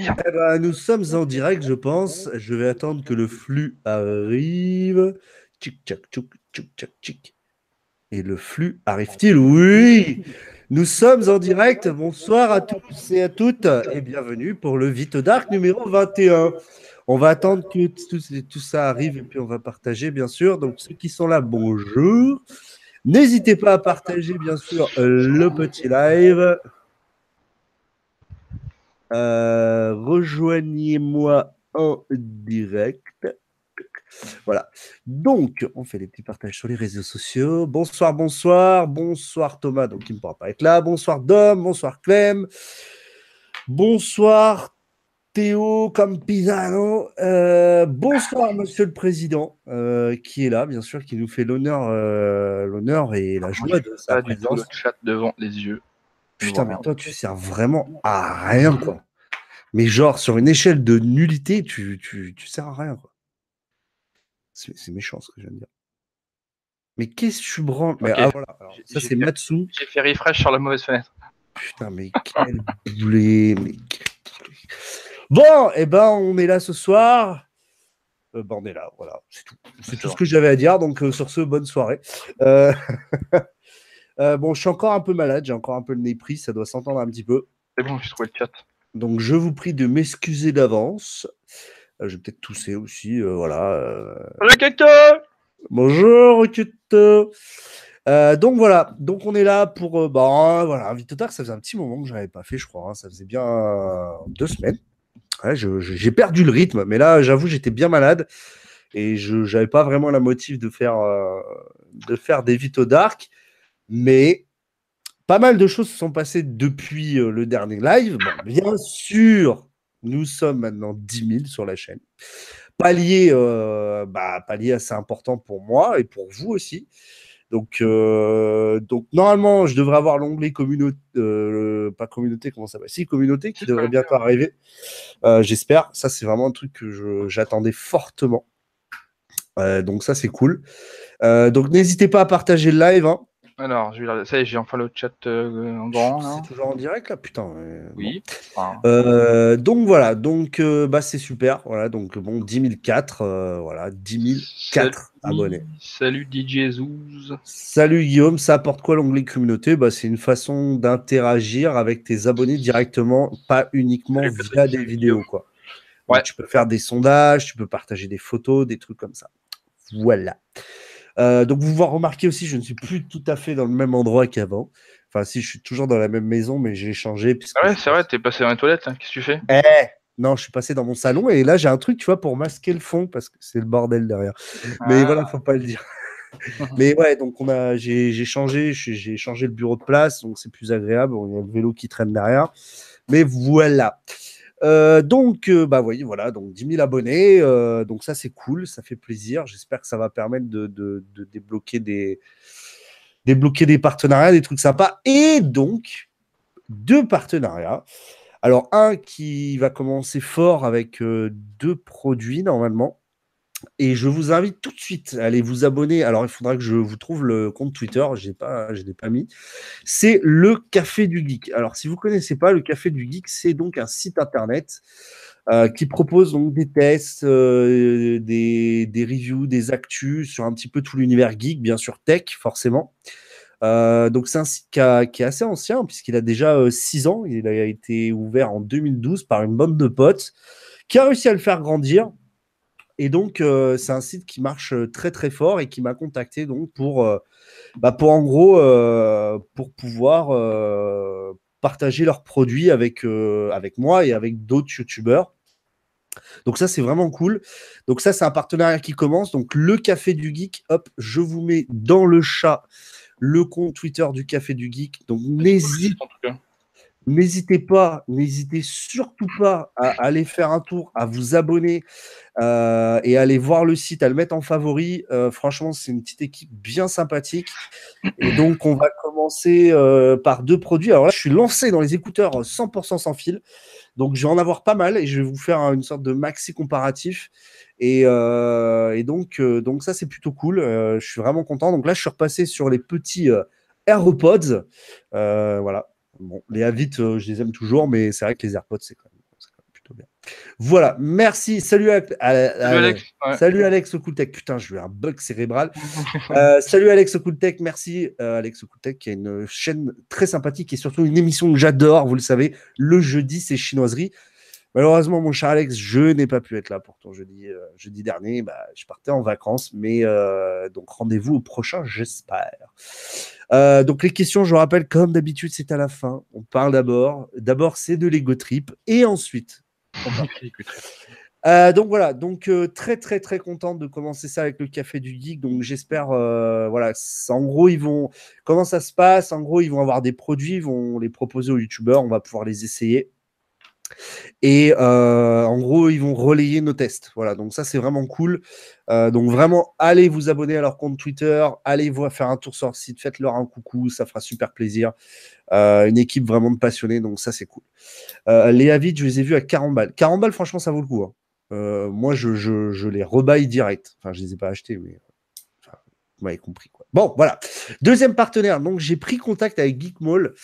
Eh ben, nous sommes en direct, je pense. Je vais attendre que le flux arrive. Tchic, tchac, tchouk, tchouk, tchac, tchic. Et le flux arrive-t-il? Oui Nous sommes en direct. Bonsoir à tous et à toutes et bienvenue pour le Vito Dark numéro 21. On va attendre que tout, tout ça arrive et puis on va partager, bien sûr. Donc, ceux qui sont là, bonjour. N'hésitez pas à partager, bien sûr, le petit live. Euh, rejoignez-moi en direct. Voilà. Donc, on fait des petits partages sur les réseaux sociaux. Bonsoir, bonsoir. Bonsoir Thomas, donc il ne pourra pas être là. Bonsoir Dom, bonsoir Clem. Bonsoir Théo Campizano. Euh, bonsoir Monsieur le Président, euh, qui est là, bien sûr, qui nous fait l'honneur, l'honneur et la joie de sa présence. le chat devant les yeux. Putain, mais toi, tu sers vraiment à rien, quoi. Mais genre, sur une échelle de nullité, tu, tu, tu sers à rien, quoi. C'est méchant ce que je viens de dire. Mais qu'est-ce que tu branles? Ah, voilà. Ça, c'est Matsu. J'ai fait refresh sur la mauvaise fenêtre. Putain, mais quel boulet. Mais... Bon, et eh ben, on est là ce soir. Euh, ben, on est là, voilà. C'est tout. C'est tout ce que j'avais à dire. Donc, euh, sur ce, bonne soirée. Euh... Euh, bon, je suis encore un peu malade, j'ai encore un peu le nez pris, ça doit s'entendre un petit peu. C'est bon, j'ai trouvé le chat. Donc, je vous prie de m'excuser d'avance. Euh, je vais peut-être tousser aussi, euh, voilà. Bonjour, euh, donc voilà, donc on est là pour bah, voilà, vite tard, ça faisait un petit moment que je n'avais pas fait, je crois. Hein. ça faisait bien deux semaines. j'ai perdu le rythme, mais là, j'avoue, j'étais bien malade et je n'avais pas vraiment la motive de faire, de faire des Vito Dark. Mais pas mal de choses se sont passées depuis euh, le dernier live. bien sûr, nous sommes maintenant 10 000 sur la chaîne. Palier, euh, bah, palier assez important pour moi et pour vous aussi. Donc, euh, donc normalement, je devrais avoir l'onglet communauté, pas communauté, comment ça va Si, communauté qui devrait bientôt arriver. J'espère. Ça, c'est vraiment un truc que j'attendais fortement. donc, ça, c'est cool. donc, n'hésitez pas à partager le live. Hein. Alors, ça j'ai enfin le chat euh, en grand. C'est toujours en direct là, putain. oui. Euh, donc voilà, donc euh, bah c'est super. Voilà, donc bon, 10 004, voilà, 10 004 abonnés. Salut DJ Zouz. Salut Guillaume, ça apporte quoi l'onglet communauté? Bah c'est une façon d'interagir avec tes abonnés directement, pas uniquement via des vidéos quoi. Ouais. tu peux faire des sondages, tu peux partager des photos, des trucs comme ça. Voilà. Euh, donc, vous remarquez aussi, je ne suis plus tout à fait dans le même endroit qu'avant. Enfin, si, je suis toujours dans la même maison, mais j'ai changé. Ah ouais, c'est vrai, t'es passé dans les toilettes. Hein. Qu'est-ce que tu fais? Eh non, je suis passé dans mon salon et là, j'ai un truc, tu vois, pour masquer le fond parce que c'est le bordel derrière. Mais voilà, ah. faut pas le dire. mais ouais, donc on a, j'ai changé, j'ai changé le bureau de place, donc c'est plus agréable. Il y a le vélo qui traîne derrière. Mais voilà. Euh, donc, euh, bah, voyez, voilà, donc 10 000 abonnés. Euh, donc, ça, c'est cool, ça fait plaisir. J'espère que ça va permettre de, débloquer, des, débloquer des partenariats, des trucs sympas. Et donc, deux partenariats. Alors, un qui va commencer fort avec deux produits normalement. Et je vous invite tout de suite à aller vous abonner. Alors, il faudra que je vous trouve le compte Twitter. Je ne l'ai pas mis. C'est le Café du Geek. Alors, si vous ne connaissez pas, le Café du Geek, c'est donc un site internet euh, qui propose donc des tests, euh, des, reviews, des actus sur un petit peu tout l'univers geek, bien sûr tech, forcément. Euh, donc, c'est un site qui, qui, est assez ancien, puisqu'il a déjà 6 ans. Il a été ouvert en 2012 par une bande de potes qui a réussi à le faire grandir. Et donc, euh, c'est un site qui marche euh, très très fort et qui m'a contacté donc pour, euh, bah, pour en gros, pour pouvoir partager leurs produits avec, avec moi et avec d'autres youtubeurs. Donc ça, c'est vraiment cool. Donc ça, c'est un partenariat qui commence. Donc le Café du Geek, hop, je vous mets dans le chat le compte Twitter du Café du Geek. Donc n'hésitez N'hésitez pas, n'hésitez surtout pas à aller faire un tour, à vous abonner euh, et à aller voir le site, à le mettre en favori. Euh, franchement, c'est une petite équipe bien sympathique. Et donc, on va commencer euh, par deux produits. Alors là, je suis lancé dans les écouteurs 100% sans fil. Donc, je vais en avoir pas mal et je vais vous faire une sorte de maxi comparatif. Et, donc, donc, ça, c'est plutôt cool. je suis vraiment content. Donc là, je suis repassé sur les petits AirPods. voilà. Bon, les Havit, euh, je les aime toujours, mais c'est vrai que les AirPods, c'est quand, même plutôt Voilà, merci. Salut, à, Salut Alex. Ouais. Salut Alex Okultek. Putain, je veux un bug cérébral. Euh, salut Alex Okultek. Merci euh, Alex Okultek qui a une chaîne très sympathique et surtout une émission que j'adore. Vous le savez, le jeudi, c'est chinoiserie. Malheureusement, mon cher Alex, je n'ai pas pu être là pour ton jeudi, euh, dernier. Bah, je partais en vacances, mais euh, donc rendez-vous au prochain, j'espère. Euh, donc les questions, je vous rappelle, comme d'habitude, c'est à la fin. On parle d'abord. D'abord, c'est de l'ego trip, et ensuite. On donc voilà, donc très très très contente de commencer ça avec le café du geek. Donc j'espère, voilà, en gros ils vont, comment ça se passe? En gros ils vont avoir des produits, ils vont les proposer aux youtubeurs, on va pouvoir les essayer. Et euh, en gros, ils vont relayer nos tests. Voilà, donc ça c'est vraiment cool. Euh, donc vraiment, allez vous abonner à leur compte Twitter, allez voir faire un tour sur leur site, faites-leur un coucou, ça fera super plaisir. Euh, une équipe vraiment de passionnés, donc ça c'est cool. Les avis, je les ai vus à 40 balles. 40 balles, franchement, ça vaut le coup. Hein. Moi, je, les rebaille direct. Enfin, je les ai pas achetés, mais vous m'avez compris. Quoi. Bon, voilà. Deuxième partenaire. Donc, j'ai pris contact avec Geekmall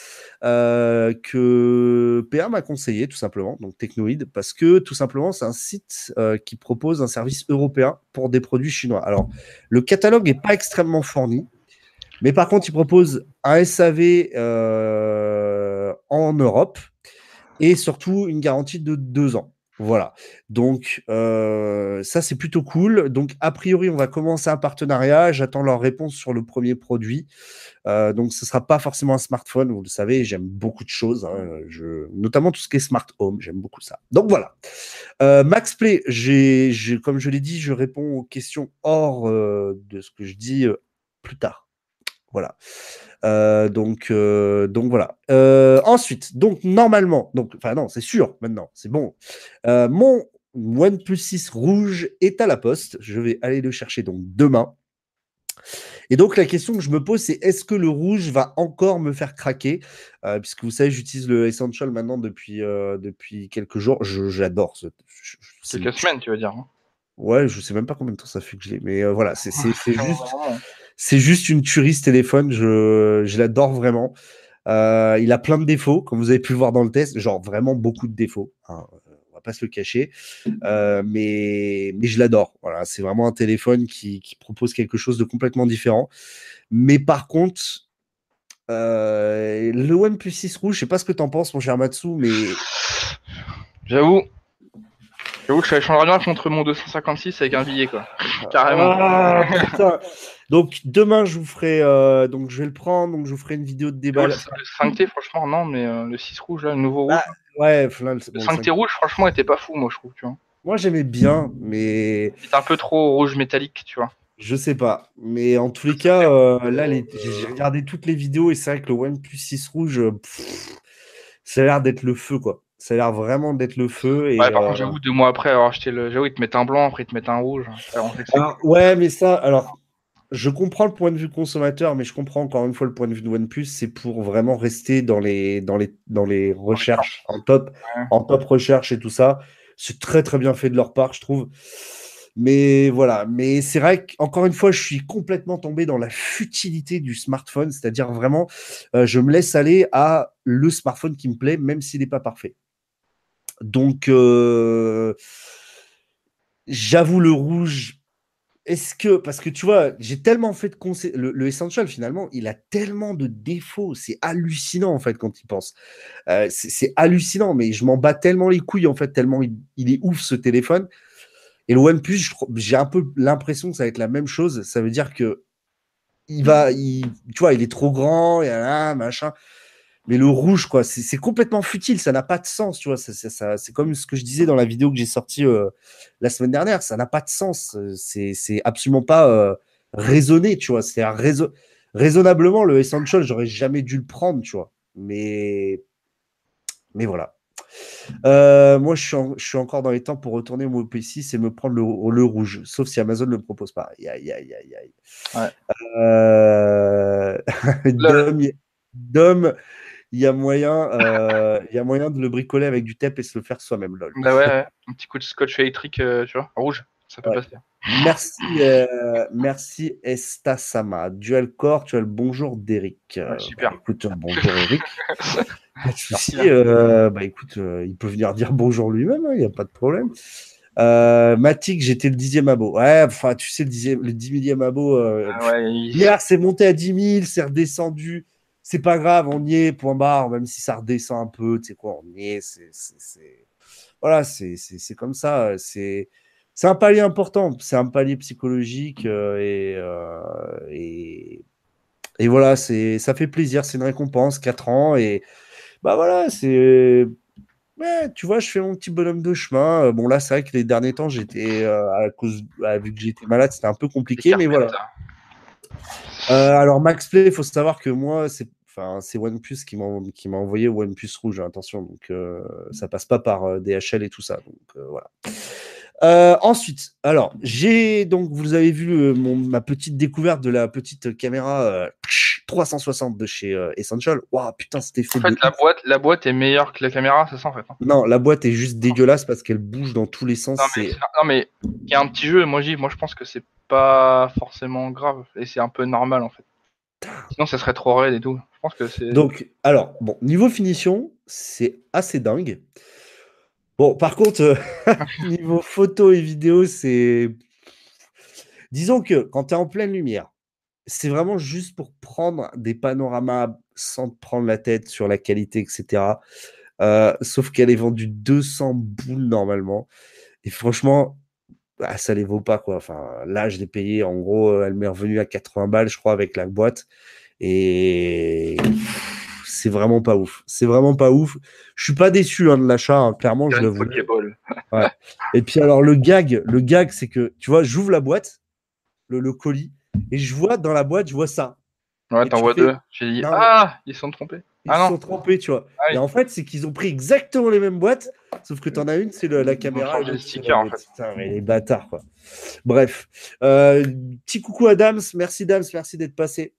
euh, que PA m'a conseillé, tout simplement. Donc, Technoid, parce que tout simplement, c'est un site euh, qui propose un service européen pour des produits chinois. Alors, le catalogue n'est pas extrêmement fourni. Mais par contre, il propose un SAV euh, en Europe et surtout une garantie de deux ans. Voilà. Donc, euh, ça, c'est plutôt cool. Donc, a priori, on va commencer un partenariat. J'attends leur réponse sur le premier produit. Euh, donc, ce ne sera pas forcément un smartphone. Vous le savez, j'aime beaucoup de choses. Hein. Je... Notamment tout ce qui est smart home. J'aime beaucoup ça. Donc, voilà. Euh, Max Play, j'ai, j'ai, comme je l'ai dit, je réponds aux questions hors euh, de ce que je dis euh, plus tard. Voilà. Euh, donc, euh, donc voilà. Euh, ensuite, donc normalement, donc, enfin non, c'est sûr maintenant, c'est bon. Mon OnePlus 6 rouge est à la poste. Je vais aller le chercher donc demain. Et donc la question que je me pose, c'est est-ce que le rouge va encore me faire craquer? Euh, Puisque vous savez, j'utilise le Essential maintenant depuis, euh, depuis quelques jours. J'adore ce. je- Quelques semaines, tu veux dire. hein? Ouais, je sais même pas combien de temps ça fait que je l'ai, mais euh, voilà, c'est juste. C'est juste une tuerie ce téléphone, je, je l'adore vraiment. Euh, il a plein de défauts, comme vous avez pu le voir dans le test, genre vraiment beaucoup de défauts. hein, on va pas se le cacher, Euh, mais, mais je l'adore. Voilà, c'est vraiment un téléphone qui, qui propose quelque chose de complètement différent. Mais par contre, euh, le OnePlus 6 rouge, je sais pas ce que tu en penses, mon cher Matsu, mais J'avoue. J'avoue que je échangé bien contre mon 256 avec un billet, quoi. Carrément. Ah, putain. Donc demain, je vous ferai, euh, donc je vais le prendre, donc je vous ferai une vidéo de débat. le, le 5T, franchement, non, mais euh, le 6 rouge, là, le nouveau rouge. Ah, Ouais, là, le- le bon, 5T rouge, franchement, était pas fou, moi, je trouve, tu vois. Moi, j'aimais bien, mais était un peu trop rouge métallique, tu vois. je sais pas. Mais en tous les cas, euh, là, les- j'ai regardé toutes les vidéos et c'est vrai que le OnePlus 6 rouge, pff, ça a l'air d'être le feu, quoi. Ça a l'air vraiment d'être le feu. Et, Ouais, par euh, contre, j'avoue, deux mois après avoir acheté le. J'avoue, ils te mettent un blanc, après ils te mettent un rouge. C'est- alors, ouais, mais ça, alors, je comprends le point de vue consommateur, mais je comprends encore une fois le point de vue de OnePlus, c'est pour vraiment rester dans les, dans les, dans les recherches en top, en top recherche et tout ça. C'est très très bien fait de leur part, je trouve. Mais voilà, mais c'est vrai qu'encore une fois, je suis complètement tombé dans la futilité du smartphone, c'est-à-dire vraiment, euh, je me laisse aller à le smartphone qui me plaît, même s'il n'est pas parfait. Donc, euh, j'avoue le rouge. Est-ce que, parce que tu vois, j'ai tellement fait de conseils. Le, Essential, finalement, il a tellement de défauts. C'est hallucinant, en fait, quand il pense. Euh, c'est hallucinant, mais je m'en bats tellement les couilles, en fait, tellement il, est ouf, ce téléphone. Et le OnePlus, j'ai un peu l'impression que ça va être la même chose. Ça veut dire que il va, il, tu vois, il est trop grand, et là, machin. Mais le rouge, quoi, c'est complètement futile, ça n'a pas de sens, tu vois. ça- ça- ça- C'est comme ce que je disais dans la vidéo que j'ai sortie euh, la semaine dernière, ça n'a pas de sens. euh, C'est absolument pas euh, raisonné, tu vois. C'est raison... raisonnablement le Essential, j'aurais jamais dû le prendre, tu vois. Mais, mais voilà. Euh, moi, je suis, en- je suis encore dans les temps pour retourner mon P6 et me prendre le, le rouge, sauf si Amazon ne le propose pas. Aïe, aïe, aïe, aïe. Ouais. Dom, il y a moyen, euh, il y a moyen de le bricoler avec du tape et se le faire soi-même, lol. Bah ouais, ouais, un petit coup de scotch électrique, euh, tu vois, rouge, ça peut Ouais. passer. Merci, euh, merci Estasama. Dual Core, tu as le bonjour d'Eric. super. Bah, écoute, bonjour Eric. pas de souci. Euh, bah écoute, euh, il peut venir dire bonjour lui-même, il hein, n'y a pas de problème. Euh, Matic, j'étais le dixième abo. Ouais, enfin, tu sais, le, dixième, le dix millième abo. Ah hier, c'est monté à 10 000, c'est redescendu. C'est pas grave, on y est, point barre, même si ça redescend un peu, tu sais quoi, on y est. C'est, Voilà, c'est comme ça. C'est c'est un palier important, c'est un palier psychologique euh, euh, et, et, voilà, c'est ça fait plaisir, c'est une récompense, 4 ans et bah voilà, c'est tu vois, je fais mon petit bonhomme de chemin. Bon là, c'est vrai que les derniers temps, j'étais euh, à cause vu que j'étais malade, c'était un peu compliqué, mais voilà. Alors Max Play, il faut savoir que moi, c'est OnePlus qui m'a envoyé OnePlus rouge, attention, donc ça passe pas par DHL et tout ça, donc voilà. Euh, ensuite, alors, j'ai donc, vous avez vu euh, ma petite découverte de la petite caméra 360 euh, de chez Essential. Waouh, putain, c'était fait. En fait, la boîte, la boîte est meilleure que la caméra, c'est ça en fait. Hein. Non, la boîte est juste dégueulasse parce qu'elle bouge dans tous les sens. Non, mais il y a un petit jeu, moi, moi je pense que c'est pas forcément grave et c'est un peu normal en fait. Sinon, ça serait trop raide et tout. Je pense que c'est. Donc, alors, bon, niveau finition, c'est assez dingue. Bon, par contre, euh, niveau photo et vidéo, c'est. Disons que quand tu es en pleine lumière, c'est vraiment juste pour prendre des panoramas sans te prendre la tête sur la qualité, etc. Euh, sauf qu'elle est vendue 200 boules normalement. Et franchement, bah, ça les vaut pas quoi. Enfin, là, je l'ai payé. En gros, elle m'est revenue à 80 balles, je crois, avec la boîte. Et c'est vraiment pas ouf. C'est vraiment pas ouf. Je suis pas déçu hein, de l'achat, hein. clairement, je le voulais. Ouais. Et puis alors le gag, le gag, c'est que tu vois, j'ouvre la boîte, le, colis, et je vois dans la boîte, je vois ça. Ouais, t'en vois deux. J'ai dit ah, ils sont trompés. Ils ah, sont trompés, tu vois. Ah et en fait, c'est qu'ils ont pris exactement les mêmes boîtes, sauf que t'en as une, c'est la caméra. Les stickers, en fait. Putain, mais les bâtards, quoi. Bref. Euh, petit coucou à Dams. Merci, Dams. Merci d'être passé.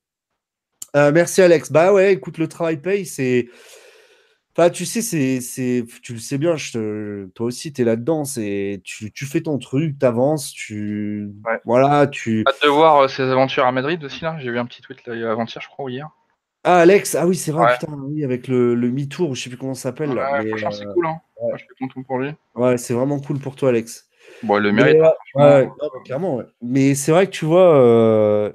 Euh, merci Alex. Bah ouais, écoute, le travail paye, c'est. Enfin, tu sais, c'est, tu le sais bien, je toi aussi, tu es là-dedans. C'est, tu, tu, fais ton truc, tu avances, tu. Voilà, tu. Hâte de voir euh, ses aventures à Madrid aussi, là. J'ai vu un petit tweet là, avant-hier, je crois, ou hier. Ah, Alex, ah oui, c'est vrai, putain, oui, avec le, le Mi-Tour, je sais plus comment ça s'appelle. là, mais, franchement, c'est cool, hein. je suis content pour lui. Ouais, c'est vraiment cool pour toi, Alex. Bon, le mérite. ouais, clairement, ouais. Mais c'est vrai que tu vois, euh,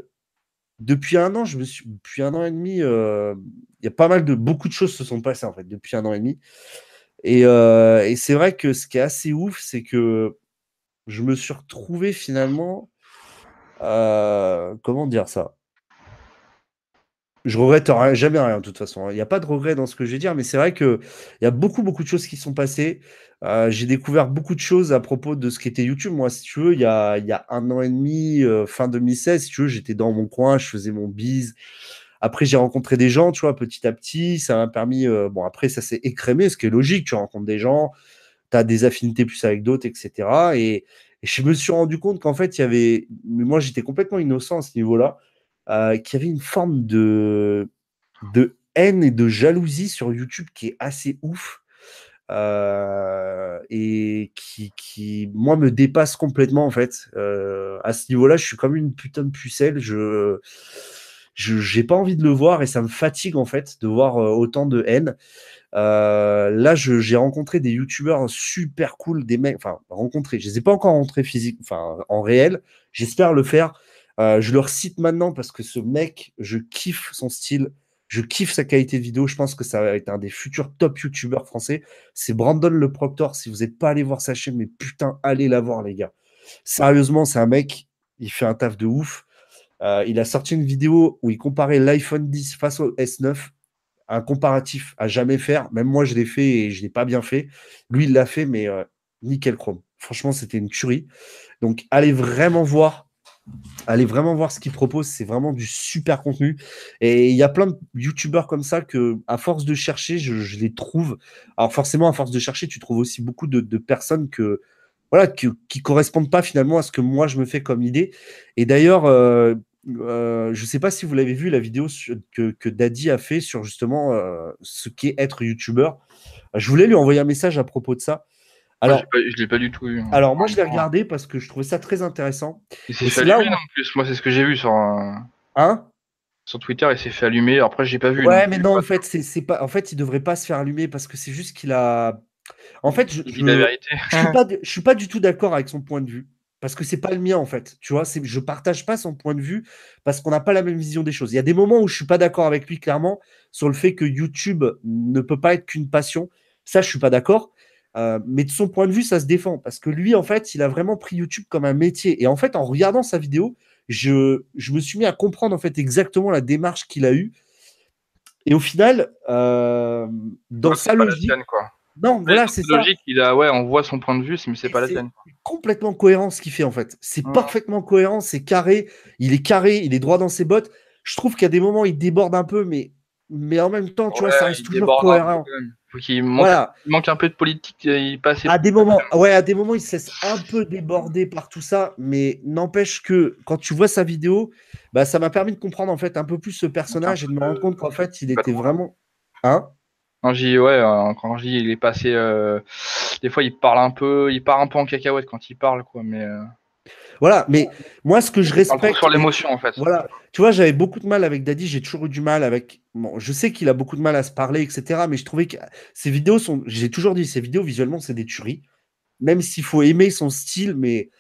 depuis un an, je me suis, depuis un an et demi, euh, il y a pas mal de beaucoup de choses se sont passées en fait depuis un an et demi. Et, euh, c'est vrai que ce qui est assez ouf, c'est que je me suis retrouvé finalement, euh, comment dire ça? Je regrette jamais rien de toute façon. Hein. Il n'y a pas de regret dans ce que je vais dire, mais c'est vrai que il y a beaucoup beaucoup de choses qui sont passées. Euh, j'ai découvert beaucoup de choses à propos de ce qu'était YouTube. Moi, si tu veux, il y a, un an et demi, euh, fin 2016, si tu j'étais dans mon coin, je faisais mon bise. Après, j'ai rencontré des gens, tu vois, petit à petit. Ça m'a permis. Euh, bon, après, ça s'est écrémé, ce qui est logique. Tu rencontres des gens, tu as des affinités plus avec d'autres, etc. Et, je me suis rendu compte qu'en fait, il y avait. Mais moi, j'étais complètement innocent à ce niveau-là, qu'il y avait une forme de, de haine et de jalousie sur YouTube qui est assez ouf. Euh, et qui, qui, moi, me dépasse complètement, en fait. Euh, à ce niveau-là, je suis comme une putain de pucelle. Je j'ai pas envie de le voir et ça me fatigue, en fait, de voir euh, autant de haine. là, j'ai rencontré des youtubeurs super cool, des mecs, enfin, rencontré, je les ai pas encore rencontrés physique, enfin, en réel. J'espère le faire. Je leur cite maintenant parce que ce mec, je kiffe son style. Je kiffe sa qualité de vidéo. Je pense que ça va être un des futurs top youtubeurs français. C'est Brandon le Proctor. Si vous n'êtes pas allé voir sa chaîne, mais putain, allez la voir, les gars. Sérieusement, c'est un mec, il fait un taf de ouf. Euh, il a sorti une vidéo où il comparait l'iPhone 10 face au S9. Un comparatif à jamais faire. Même moi, je l'ai fait et je l'ai pas bien fait. Lui, il l'a fait, mais euh, nickel chrome. Franchement, c'était une tuerie. Donc, allez vraiment voir Allez vraiment voir ce qu'il propose, c'est vraiment du super contenu. Et il y a plein de youtubeurs comme ça que, à force de chercher, je, les trouve. Alors forcément, à force de chercher, tu trouves aussi beaucoup de, personnes que voilà qui, correspondent pas finalement à ce que moi je me fais comme idée. Et d'ailleurs, euh, euh, je ne sais pas si vous l'avez vu la vidéo que, que, Daddy a fait sur justement euh, ce qu'est être youtubeur. Je voulais lui envoyer un message à propos de ça. Alors, je ne l'ai pas du tout vu. Alors, moi, je l'ai regardé parce que je trouvais ça très intéressant. Il s'est fait allumer, en plus. Moi, c'est ce que j'ai vu sur. Hein? sur Twitter, il s'est fait allumer. Après, j'ai pas vu. Ouais, mais non, en fait, c'est pas. En fait, il devrait pas se faire allumer parce que c'est juste qu'il a. En fait, je, je, la vérité. je suis pas, je suis pas du tout d'accord avec son point de vue parce que c'est pas le mien en fait. Tu vois, c'est, je partage pas son point de vue parce qu'on n'a pas la même vision des choses. Il y a des moments où je suis pas d'accord avec lui clairement sur le fait que YouTube ne peut pas être qu'une passion. Ça, je suis pas d'accord. Euh, mais de son point de vue, ça se défend parce que lui, en fait, il a vraiment pris YouTube comme un métier. Et en fait, en regardant sa vidéo, je, je me suis mis à comprendre en fait exactement la démarche qu'il a eue. Et au final, euh, dans sa logique, quoi. Non, voilà, c'est logique. Il a, ouais, on voit son point de vue, mais c'est pas la tienne. Complètement cohérent ce qu'il fait en fait. C'est parfaitement cohérent, c'est carré. Il est carré, il est droit dans ses bottes. Je trouve qu'à des moments il déborde un peu, mais mais en même temps, tu vois, ça reste toujours cohérent. Faut il manque, un peu de politique, il passe. À des moments, ouais, à des moments, il se laisse un peu déborder par tout ça, mais n'empêche que quand tu vois sa vidéo, bah, ça m'a permis de comprendre en fait un peu plus ce personnage et de me rendre compte qu'en fait, il était vraiment. Hein? Quand j'y ouais, euh, quand j'y il est passé, euh, des fois il parle un peu, il part un peu en cacahuète quand il parle quoi, mais. Euh, voilà, mais moi ce que je respecte. Sur l'émotion en fait. Voilà, tu vois, j'avais beaucoup de mal avec Daddy, j'ai toujours eu du mal avec. Bon, je sais qu'il a beaucoup de mal à se parler, etc. Mais je trouvais que ces vidéos sont. J'ai toujours dit, ces vidéos visuellement c'est des tueries. Même s'il faut aimer son style, mais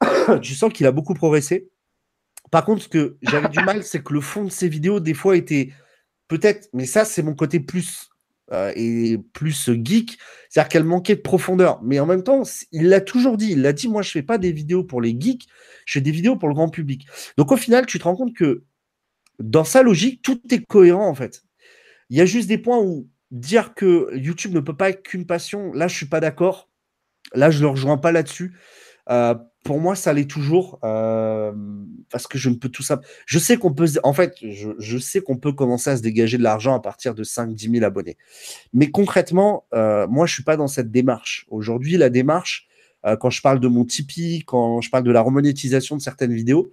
tu sens qu'il a beaucoup progressé. Par contre, ce que j'avais du mal, c'est que le fond de ses vidéos, des fois, était peut-être, mais ça, c'est mon côté plus euh, et plus geek, c'est-à-dire qu'elle manquait de profondeur. Mais en même temps, il l'a toujours dit, il l'a dit, moi je fais pas des vidéos pour les geeks, je fais des vidéos pour le grand public. Donc au final, tu te rends compte que dans sa logique, tout est cohérent en fait. Il y a juste des points où dire que YouTube ne peut pas être qu'une passion, là je suis pas d'accord. Là, je ne le rejoins pas là-dessus. Euh, pour moi, ça l'est toujours euh, parce que je ne peux tout ça. Je sais qu'on peut, en fait, je, sais qu'on peut commencer à se dégager de l'argent à partir de 5-10 000 abonnés. Mais concrètement, euh, moi, je suis pas dans cette démarche. Aujourd'hui, la démarche, quand je parle de mon Tipeee, quand je parle de la remonétisation de certaines vidéos,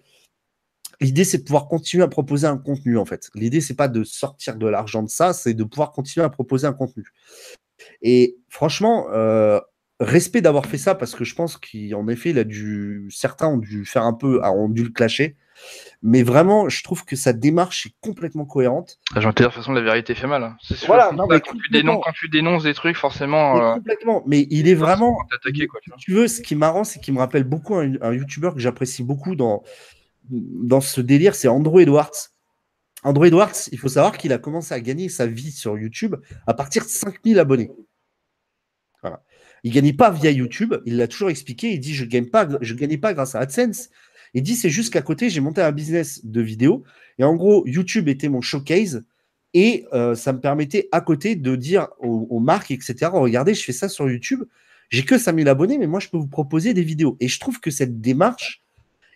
l'idée c'est de pouvoir continuer à proposer un contenu en fait. L'idée c'est pas de sortir de l'argent de ça, c'est de pouvoir continuer à proposer un contenu. Et franchement, respect d'avoir fait ça parce que je pense qu'en effet, il a dû, certains ont dû faire un peu, ont dû le clasher. Mais vraiment, je trouve que sa démarche est complètement cohérente. Ah, j'ai envie de dire, de toute façon, la vérité fait mal. Hein. C'est Voilà, quand, tu dénonces, des trucs, forcément. Euh, complètement. Mais il est vraiment. tu, veux, ce qui est marrant, c'est qu'il me rappelle beaucoup un, un YouTuber que j'apprécie beaucoup dans, dans ce délire, c'est Andrew Edwards. Andrew Edwards, il faut savoir qu'il a commencé à gagner sa vie sur YouTube à partir de 5000 abonnés. Il gagnait pas via YouTube, il l'a toujours expliqué, il dit je gagne pas gagnais pas grâce à AdSense. Il dit c'est juste qu'à côté, j'ai monté un business de vidéo et en gros, YouTube était mon showcase et euh, ça me permettait à côté de dire aux, marques etc. regardez, je fais ça sur YouTube, j'ai que 5000 abonnés mais moi je peux vous proposer des vidéos et je trouve que cette démarche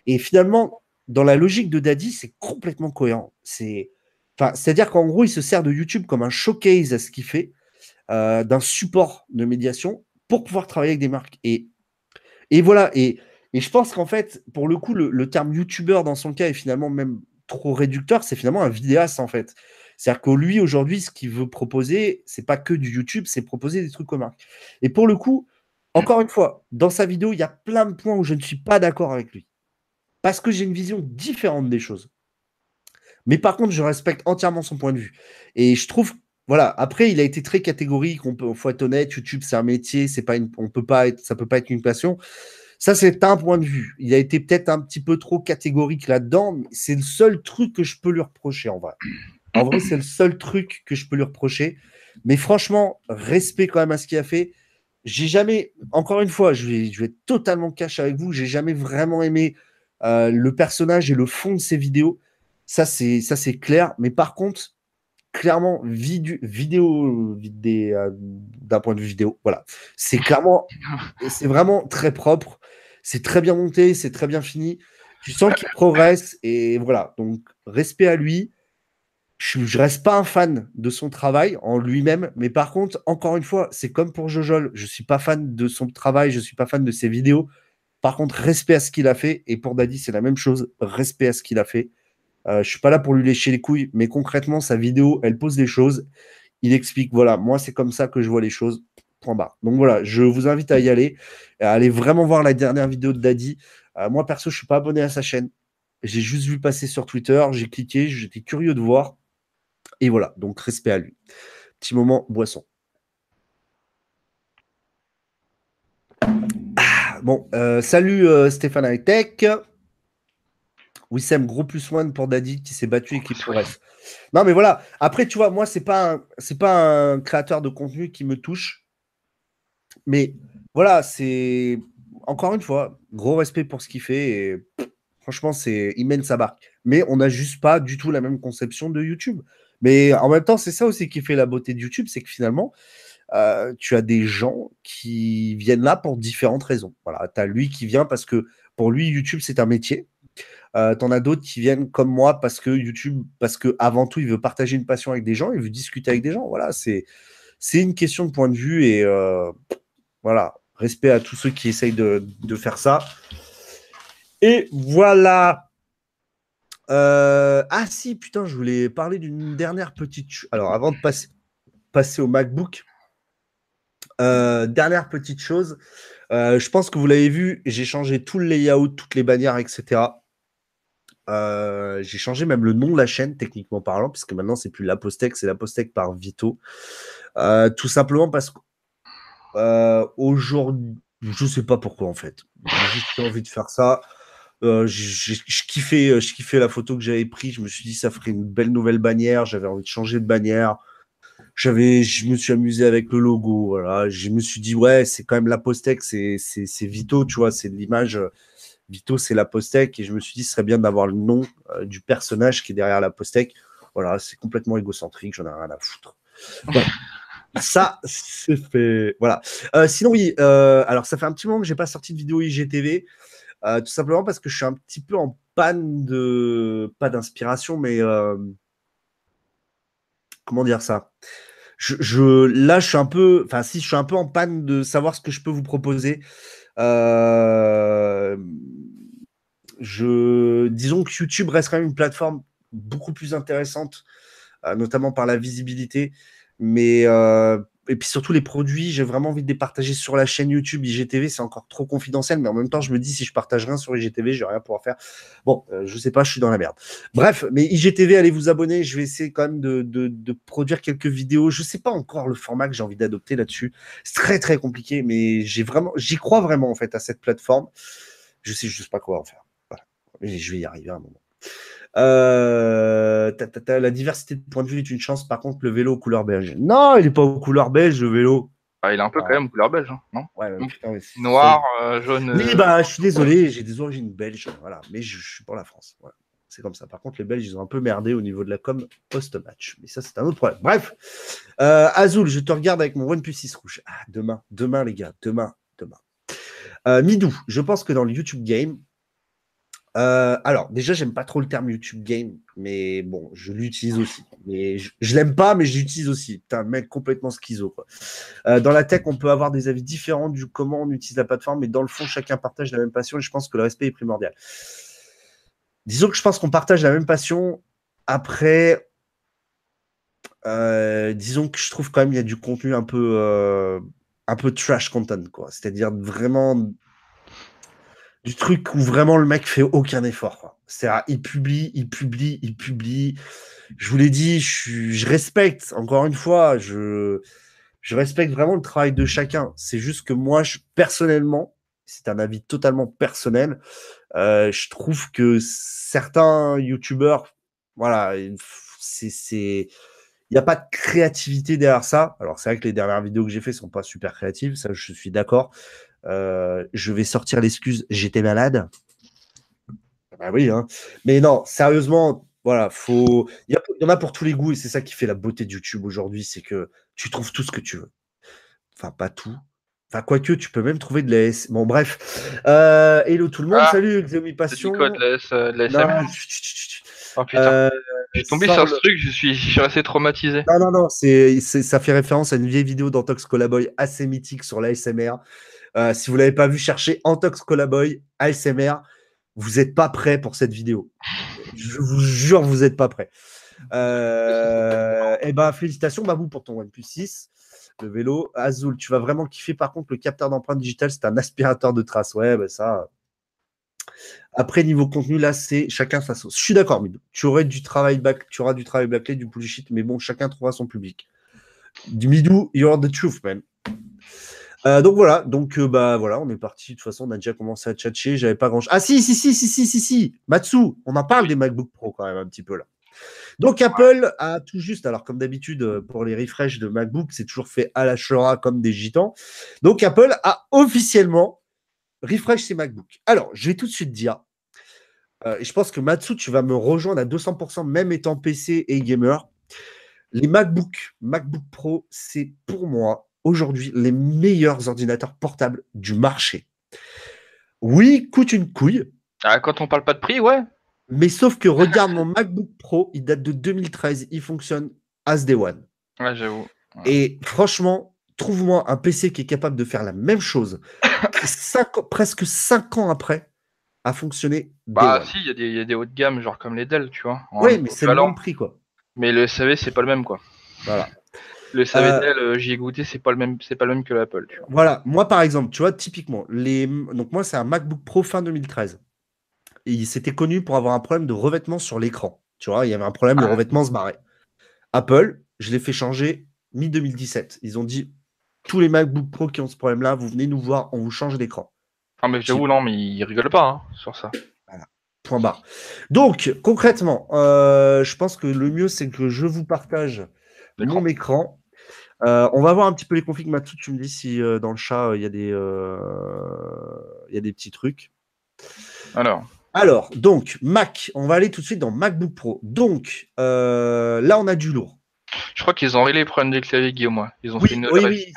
est finalement dans la logique de Daddy, c'est complètement cohérent. C'est-à-dire qu'en gros, il se sert de YouTube comme un showcase à ce qu'il fait, euh, d'un support de médiation pour pouvoir travailler avec des marques. Et, et voilà. Et, et je pense qu'en fait, pour le coup, le, terme YouTuber dans son cas est finalement même trop réducteur. C'est finalement un vidéaste en fait. C'est-à-dire que lui, aujourd'hui, ce qu'il veut proposer, c'est pas que du YouTube, c'est proposer des trucs aux marques. Et pour le coup, encore une fois, dans sa vidéo, il y a plein de points où je ne suis pas d'accord avec lui. Parce que j'ai une vision différente des choses. Mais par contre, je respecte entièrement son point de vue. Et je trouve voilà. Après, il a été très catégorique. On peut, faut être honnête. YouTube, c'est un métier. C'est pas une, on peut pas être, ça peut pas être une passion. Ça, c'est un point de vue. Il a été peut-être un petit peu trop catégorique là-dedans. C'est le seul truc que je peux lui reprocher en vrai. En vrai, c'est le seul truc que je peux lui reprocher. Mais franchement, respect quand même à ce qu'il a fait. J'ai jamais, encore une fois, je vais, être totalement cash avec vous. J'ai jamais vraiment aimé euh, le personnage et le fond de ses vidéos. Ça, c'est, ça, c'est clair. Mais par contre, clairement vidéo euh, d'un point de vue vidéo. Voilà, c'est clairement, c'est vraiment très propre. C'est très bien monté, c'est très bien fini. Tu sens qu'il progresse et voilà. Donc respect à lui. Je, ne reste pas un fan de son travail en lui-même, mais par contre, encore une fois, c'est comme pour Jojol. Je suis pas fan de son travail, je suis pas fan de ses vidéos. Par contre, respect à ce qu'il a fait. Et pour Daddy, c'est la même chose. Respect à ce qu'il a fait. Euh, je suis pas là pour lui lécher les couilles, mais concrètement, sa vidéo, elle pose des choses. Il explique, voilà, moi, c'est comme ça que je vois les choses. Donc voilà, je vous invite à y aller, à aller vraiment voir la dernière vidéo de Daddy. Euh, moi, perso, je suis pas abonné à sa chaîne. J'ai juste vu passer sur Twitter, j'ai cliqué, j'étais curieux de voir. Et voilà, donc respect à lui. Petit moment boisson. Ah, bon, euh, salut euh, Stéphane Hightech. Wissem, gros plus one pour Daddy qui s'est battu et qui progresse. Non, mais voilà. Après, tu vois, moi, c'est pas c'est pas un créateur de contenu qui me touche. Mais voilà, c'est encore une fois, gros respect pour ce qu'il fait. Et franchement, c'est il mène sa barque. Mais on n'a juste pas du tout la même conception de YouTube. Mais en même temps, c'est ça aussi qui fait la beauté de YouTube, c'est que finalement, euh, tu as des gens qui viennent là pour différentes raisons. Voilà, tu as lui qui vient parce que pour lui, YouTube, c'est un métier. Euh, T'en as d'autres qui viennent comme moi parce que YouTube, parce que avant tout, il veut partager une passion avec des gens, il veut discuter avec des gens. Voilà, c'est une question de point de vue et euh, voilà, respect à tous ceux qui essayent de, de faire ça. Et voilà. Euh, ah si, putain, je voulais parler d'une dernière petite. Alors, avant de passer, passer au MacBook, dernière petite chose. je pense que vous l'avez vu, j'ai changé tout le layout, toutes les bannières, etc. Euh, j'ai changé même le nom de la chaîne, techniquement parlant, puisque maintenant c'est plus l'Apostec, c'est l'Apostec par Vito. Euh, tout simplement parce que euh, aujourd'hui, je sais pas pourquoi en fait. J'ai juste envie de faire ça. je, kiffais, je kiffais la photo que j'avais prise. Je me suis dit, ça ferait une belle nouvelle bannière. J'avais envie de changer de bannière. J'avais, je me suis amusé avec le logo. Voilà. Je me suis dit, ouais, c'est quand même l'Apostec, c'est Vito, tu vois, c'est l'image Vito, c'est la Postec. Et je me suis dit, ce serait bien d'avoir le nom euh, du personnage qui est derrière la Postec. Voilà, c'est complètement égocentrique, j'en ai rien à foutre. ça, c'est fait. Voilà. Euh, sinon, oui, euh, alors ça fait un petit moment que j'ai pas sorti de vidéo IGTV. tout simplement parce que je suis un petit peu en panne de. Pas d'inspiration, mais. Comment dire ça? Je, je, là, je suis un peu, enfin, si je suis un peu en panne de savoir ce que je peux vous proposer. Euh, je, disons que YouTube reste quand même une plateforme beaucoup plus intéressante, euh, notamment par la visibilité. Mais euh, et puis surtout les produits, j'ai vraiment envie de les partager sur la chaîne YouTube IGTV, c'est encore trop confidentiel, mais en même temps, je me dis si je partage rien sur IGTV, je vais rien pouvoir faire. Bon, je sais pas, je suis dans la merde. Bref, mais IGTV, allez vous abonner, je vais essayer quand même de, de, de produire quelques vidéos. Je sais pas encore le format que j'ai envie d'adopter là-dessus. C'est très très compliqué, mais j'ai vraiment, j'y crois vraiment en fait à cette plateforme. Je sais juste pas quoi en faire. Je vais y arriver à un moment. Euh, la diversité de points de vue est une chance. Par contre, le vélo aux couleurs belge. Non, il n'est pas aux couleurs belge, le vélo. Ah, il est un peu quand même aux couleurs belge, hein, non? Ouais, Noir, euh, jaune. Oui, bah, je suis désolé, j'ai des origines belges, voilà, mais je, suis pour la France. C'est comme ça. Par contre, les Belges, ils ont un peu merdé au niveau de la com post-match. Mais ça, c'est un autre problème. Bref, euh, Azul, je te regarde avec mon OnePlus 6 rouge. Ah, demain, demain, les gars, demain, demain. Midou, je pense que dans le YouTube Game, euh, alors, déjà, j'aime pas trop le terme YouTube Game, mais bon, je l'utilise aussi. Mais je, l'aime pas, mais je l'utilise aussi. T'es un mec complètement schizo. Euh, dans la tech, on peut avoir des avis différents du comment on utilise la plateforme, mais dans le fond, chacun partage la même passion et je pense que le respect est primordial. Disons que je pense qu'on partage la même passion. Après, euh, disons que je trouve quand même il y a du contenu un peu, un peu trash content, quoi. C'est-à-dire vraiment du truc où vraiment le mec fait aucun effort. C'est-à-dire, il publie, il publie, il publie. Je vous l'ai dit, je, respecte, encore une fois, je, je respecte vraiment le travail de chacun. C'est juste que moi, je, personnellement, c'est un avis totalement personnel, euh, je trouve que certains youtubeurs, voilà, c'est. Il n'y a pas de créativité derrière ça. Alors, c'est vrai que les dernières vidéos que j'ai faites sont pas super créatives, ça, je suis d'accord. Euh, je vais sortir l'excuse j'étais malade. Bah oui, hein. Mais non, sérieusement, voilà, faut. Il y, en a pour tous les goûts et c'est ça qui fait la beauté de YouTube aujourd'hui, c'est que tu trouves tout ce que tu veux. Enfin, pas tout. Enfin, quoique, tu peux même trouver de la S. Bon, bref. Euh, hello tout le monde, ah, salut Xeomi Passion. quoi de la, S, euh, de la Oh putain. Euh, je suis tombé sur ce truc, je suis, je suis assez traumatisé. Non, non, non, c'est, ça fait référence à une vieille vidéo d'Antox Colaboy assez mythique sur l'ASMR. Euh, si vous l'avez pas vu, cherchez Antox Colaboy ASMR. Vous n'êtes pas prêt pour cette vidéo. Je vous jure, vous n'êtes pas prêt. Euh, eh ben, félicitations, Babou, pour ton OnePlus 6. le vélo. Azul, tu vas vraiment kiffer. Par contre, le capteur d'empreinte digitale, c'est un aspirateur de traces. Ouais, bah ça. Après, niveau contenu, là, c'est chacun sa sauce. Je suis d'accord, Midou. Tu aurais du travail back, tu auras du travail bâclé, du bullshit, mais bon, chacun trouvera son public. Midou, you're the truth, man. Euh, donc voilà, donc euh, bah voilà, on est parti. De toute façon, on a déjà commencé à tchatcher. J'avais pas grand chose. Ah si, si, si, si, si, si, si. Matsu, on en parle des MacBook Pro quand même un petit peu là. Donc Apple a tout juste, alors comme d'habitude euh, pour les refresh de MacBook, c'est toujours fait à la Shura comme des gitans. Donc Apple a officiellement refresh ses MacBooks. Alors, je vais tout de suite dire, et je pense que Matsu, tu vas me rejoindre à 200%, même étant PC et gamer. Les MacBook, MacBook Pro, c'est pour moi aujourd'hui les meilleurs ordinateurs portables du marché. Oui, coûte une couille. Ah, quand on parle pas de prix, ouais. Mais sauf que regarde mon MacBook Pro, il date de 2013, il fonctionne as day one. Ouais, j'avoue. Et franchement, trouve-moi un PC qui est capable de faire la même chose presque 5 ans après à fonctionner. Bah si, il y, a des hauts de gamme, genre comme les Dell, tu vois. Oui, mais c'est le même prix, quoi. Mais le SAV, c'est pas le même, quoi. Voilà. Le SAV euh, j'y ai goûté, c'est pas le même, c'est pas le même que l'Apple. Voilà, moi par exemple, tu vois, typiquement, les... donc moi c'est un MacBook Pro fin 2013. Et il s'était connu pour avoir un problème de revêtement sur l'écran. Tu vois, il y avait un problème, le ah. revêtement se barrait. Apple, je l'ai fait changer mi-2017. Ils ont dit tous les MacBook Pro qui ont ce problème-là, vous venez nous voir, on vous change l'écran. Ah mais j'avoue, non, mais ils rigolent pas hein, sur ça. Voilà. Point barre. Donc, concrètement, euh, je pense que le mieux, c'est que je vous partage mon écran euh, on va voir un petit peu les configs. Matou, tu me dis si euh, dans le chat, il y, a des, euh, y a des petits trucs. Alors. Alors, donc, Mac, on va aller tout de suite dans MacBook Pro. Donc, là, on a du lourd. Je crois qu'ils ont réglé les problèmes des claviers, Guillaume. Ils ont fait une oui, oui,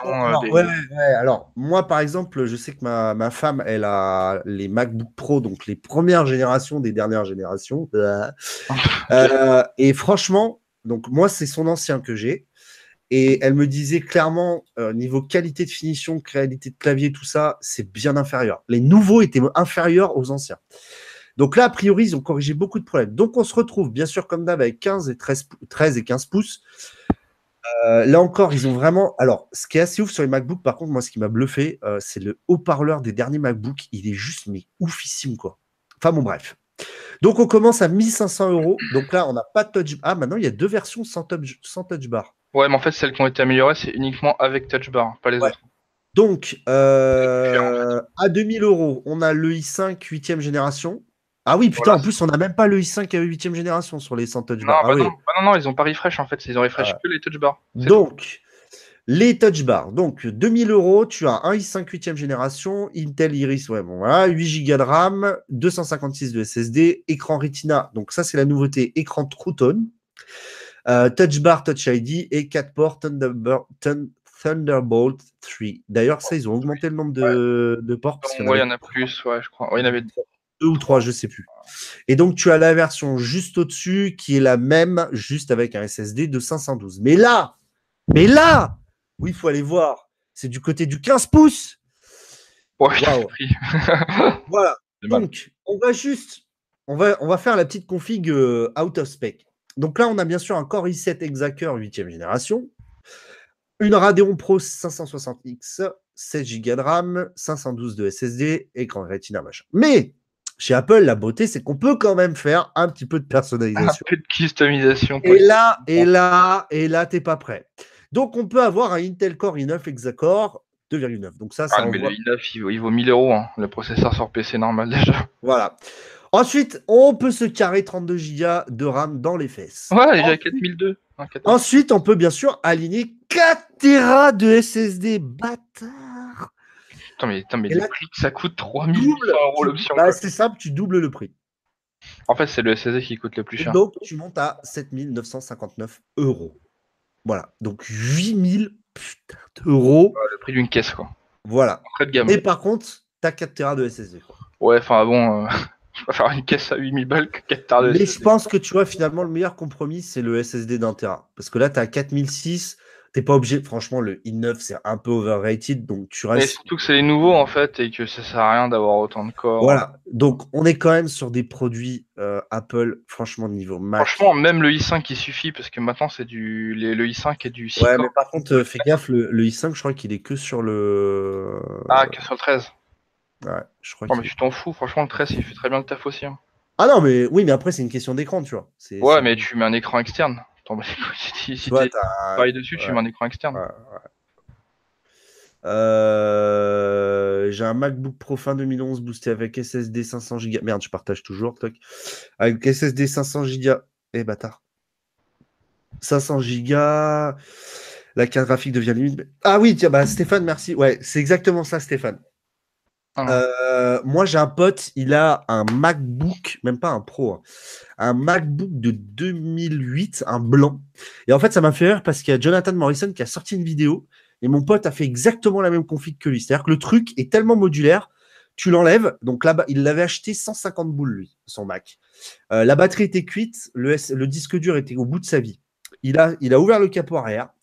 Alors, moi, par exemple, je sais que ma, femme, elle a les MacBook Pro, donc les premières générations des dernières générations. et franchement, donc moi, c'est son ancien que j'ai. Et elle me disait clairement, euh, niveau qualité de finition, qualité de clavier, tout ça, c'est bien inférieur. Les nouveaux étaient inférieurs aux anciens. Donc là, a priori, ils ont corrigé beaucoup de problèmes. Donc on se retrouve, bien sûr, comme d'hab, avec 15 et 13, 13 et 15 pouces. Euh, là encore, ils ont vraiment. Alors, ce qui est assez ouf sur les MacBooks, par contre, moi, ce qui m'a bluffé, euh, c'est le haut-parleur des derniers MacBooks. Il est juste, mais oufissime, quoi. Enfin, bon, bref. Donc, on commence à 1500 euros. Donc là, on n'a pas de touch. Ah, maintenant, il y a deux versions sans sans touch bar. Ouais, mais en fait, celles qui ont été améliorées, c'est uniquement avec Touch Bar, pas les autres. Donc, euh, à 2000 euros, on a le i5 8ème génération. Ah oui, putain, en plus, on n'a même pas le i5 8ème génération sur les sans touch bar. Ah bah non, bah non, non, ils ont pas refresh en fait, ils ont refresh ah. que les touch bars. Donc, les touch bars. Donc, 2000 euros, tu as un i5 8ème génération, Intel Iris, ouais, bon, voilà, 8 Go de RAM, 256 de SSD, écran Retina. Donc, ça, c'est la nouveauté, écran True Tone. Euh, touch Bar, Touch ID et 4 ports Thunderbolt, 3. D'ailleurs, ça, ils ont augmenté le nombre de, ports. Oui, il y en a plus, ouais, je crois. il y en avait deux ou trois, je sais plus. Et donc, tu as la version juste au-dessus qui est la même, juste avec un SSD de 512. Mais là, mais là, oui, il faut aller voir. C'est du côté du 15 pouces. Voilà. Donc, on va juste, on va, on va faire la petite config euh, out of spec. Donc là, on a bien sûr un Core i7 Exacer 8e génération, une Radeon Pro 560X, 16 Go de RAM, 512 de SSD, écran Retina, machin. Mais chez Apple, la beauté, c'est qu'on peut quand même faire un petit peu de personnalisation. Un peu de customisation. Et là, et là, et là, t'es pas prêt. Donc, on peut avoir un Intel Core i9 Exacor 2,9. Donc ça, ça ah, mais le i9, il vaut, 1000 euros. Hein. Le processeur sur PC normal déjà. Voilà. Ensuite, on peut se carrer 32 Go de RAM dans les fesses. Ouais, déjà 4002. Ensuite, on peut bien sûr aligner 4 Tera de SSD. Bâtard Attends, mais, attends, mais le prix que ça coûte 3000 euros l'option. Bah, c'est simple, tu doubles le prix. En fait, c'est le SSD qui coûte le plus cher. donc, tu montes à 7959 euros. Voilà. Donc, 8000 putain d'euros. le prix d'une caisse, quoi. Voilà. de gamme. Et par contre, t'as 4 Tera de SSD. Ouais, enfin bon. Euh, je faire une caisse à 8000 balles que 4 Tera de Mais je pense que tu vois, finalement, le meilleur compromis, c'est le SSD d'un Tera. Parce que là, tu as 4006, t'es pas obligé. Franchement, le i9 c'est un peu overrated, donc tu restes. Et surtout que c'est les nouveaux en fait et que ça sert à rien d'avoir autant de corps. Voilà, donc on est quand même sur des produits euh, Apple, franchement niveau Mac. Franchement, même le i5 il suffit parce que maintenant c'est du le i5 est du 6 Ouais, mais par contre, euh, fais gaffe, le, i5 je crois qu'il est que sur le. Ah, que sur le 13. Ouais, je crois. Non, mais tu t'en fous, franchement le 13 il fait très bien le taf aussi. Hein. Ah non, mais oui, mais après c'est une question d'écran, tu vois. Ouais, mais tu mets un écran externe. Si, si tu travailles dessus, tu mets un écran externe. Euh, j'ai un MacBook Pro fin 2011 boosté avec SSD 500 Go. Merde, je partage toujours. Toc. Avec SSD 500 Go. Eh bâtard. 500 Go. La carte graphique devient limite. Ah oui, tiens, bah Stéphane, merci. Ouais, c'est exactement ça, Stéphane. Ah euh, moi, j'ai un pote, il a un MacBook, même pas un Pro, hein. un MacBook de 2008, un blanc. Et en fait, ça m'a fait rire parce qu'il y a Jonathan Morrison qui a sorti une vidéo et mon pote a fait exactement la même config que lui. C'est-à-dire que le truc est tellement modulaire, tu l'enlèves. Donc là, il l'avait acheté 150 boules, lui, son Mac. Euh, la batterie était cuite, le, disque dur était au bout de sa vie. Il a ouvert le capot arrière.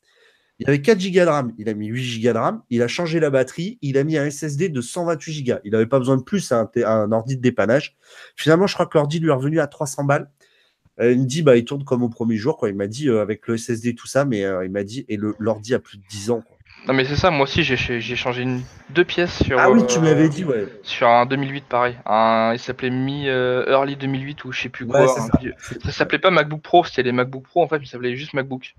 Il avait 4 Go de RAM, il a mis 8 Go de RAM, il a changé la batterie, il a mis un SSD de 128 Go. Il n'avait pas besoin de plus, un, un ordi de dépannage. Finalement, je crois que l'ordi lui est revenu à 300 balles. Euh, il me dit, bah, il tourne comme au premier jour. Quoi. Il m'a dit, euh, avec le SSD, tout ça, mais euh, il m'a dit, et l'ordi a plus de 10 ans. Non, mais c'est ça, moi aussi, j'ai changé une, deux pièces sur. Ah oui, tu m'avais dit, ouais. Sur un 2008, pareil. Un, il s'appelait Mi Early 2008 ou je sais plus quoi. ça, ça s'appelait pas MacBook Pro, c'était les MacBook Pro, en fait, il s'appelait juste MacBook.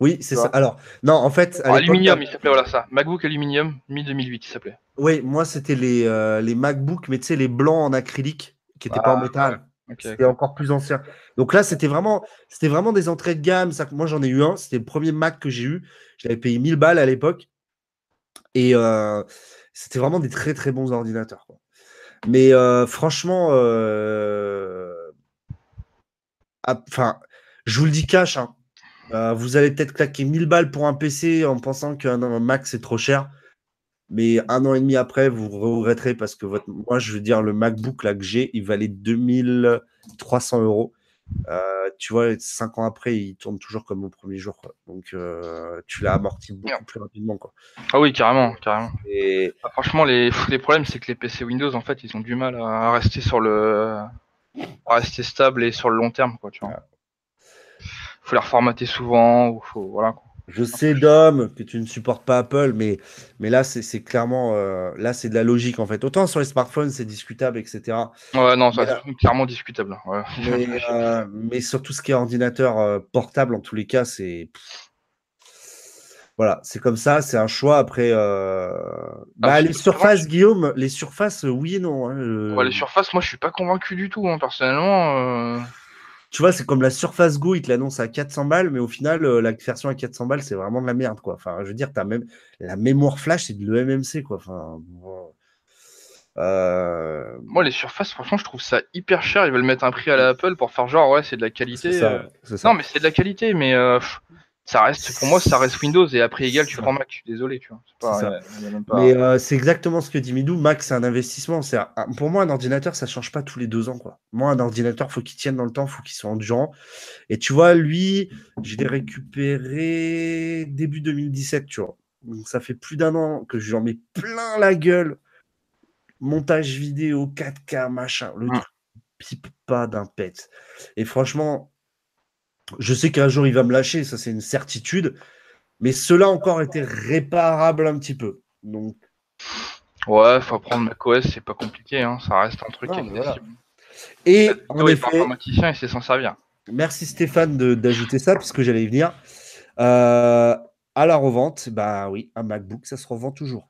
Oui, c'est ça. Alors, non, en fait. aluminium, il s'appelait, voilà ça. MacBook Aluminium, mi-2008, il s'appelait. Oui, moi, c'était les, euh, les MacBook, mais tu sais, les blancs en acrylique, qui n'étaient pas en ah, métal. c'était encore plus ancien. Donc là, c'était vraiment, c'était vraiment des entrées de gamme. Ça, moi, j'en ai eu un. C'était le premier Mac que j'ai eu. J'avais payé 1000 balles à l'époque. Et euh, c'était vraiment des très, très bons ordinateurs. Mais euh, franchement, enfin, je vous le dis cash, hein, euh, vous allez peut-être claquer 1000 balles pour un PC en pensant qu'un Mac c'est trop cher. Mais un an et demi après, vous regretterez parce que votre... moi, je veux dire, le MacBook là, que j'ai, il valait 2300 euros. Euh, tu vois, cinq ans après, il tourne toujours comme au premier jour. Donc, euh, tu l'as amorti beaucoup plus rapidement. Quoi. Ah oui, carrément. carrément. Et... Bah, franchement, les, les problèmes, c'est que les PC Windows, en fait, ils ont du mal à rester sur le. À rester stable et sur le long terme. Quoi, tu vois faut les reformater souvent. Ou faut, voilà, Je sais, Dom, que tu ne supportes pas Apple, mais, mais là, c'est clairement euh, là, c'est de la logique en fait. Autant sur les smartphones, c'est discutable, etc. Ouais, non, c'est clairement discutable. Euh, mais, sur tout ce qui est ordinateur euh, portable, en tous les cas, c'est. Voilà, c'est comme ça, c'est un choix. Après, bah, ah, les surfaces, Guillaume, les surfaces, oui et non. Hein, les surfaces, moi, je suis pas convaincu du tout, hein, personnellement tu vois, c'est comme la Surface Go, il te l'annonce à 400 balles, mais au final, euh, la version à 400 balles, c'est vraiment de la merde, quoi. Enfin, je veux dire, as même la mémoire flash, c'est de l'EMMC, quoi. Enfin, euh, Moi, les surfaces, franchement, je trouve ça hyper cher. Ils veulent mettre un prix à l'Apple pour faire genre, ouais, c'est de la qualité. Ça, euh. Non, mais c'est de la qualité, mais ça reste, pour moi, ça reste Windows et après égal, tu prends Mac. Je suis désolé, tu vois. Mais euh, c'est exactement ce que dit Midou. Mac, c'est un investissement. C'est pour moi, un ordinateur, ça change pas tous les deux ans, quoi. Moi, un ordinateur, faut qu'il tienne dans le temps, faut qu'il soit endurant. Et tu vois, lui, je l'ai récupéré début 2017, tu vois. Donc, ça fait plus d'un an que j'en mets plein la gueule. Montage vidéo, 4K, machin. Le truc pipe pas d'un pet. Et franchement, je sais qu'un jour il va me lâcher, ça c'est une certitude. Mais cela encore était réparable un petit peu. Donc. Ouais, faut apprendre macOS, c'est pas compliqué, hein. ça reste un truc Et en effet, informaticien et c'est s'en servir. Merci Stéphane d'ajouter ça, puisque j'allais y venir. Euh, à la revente, bah oui, un MacBook, ça se revend toujours.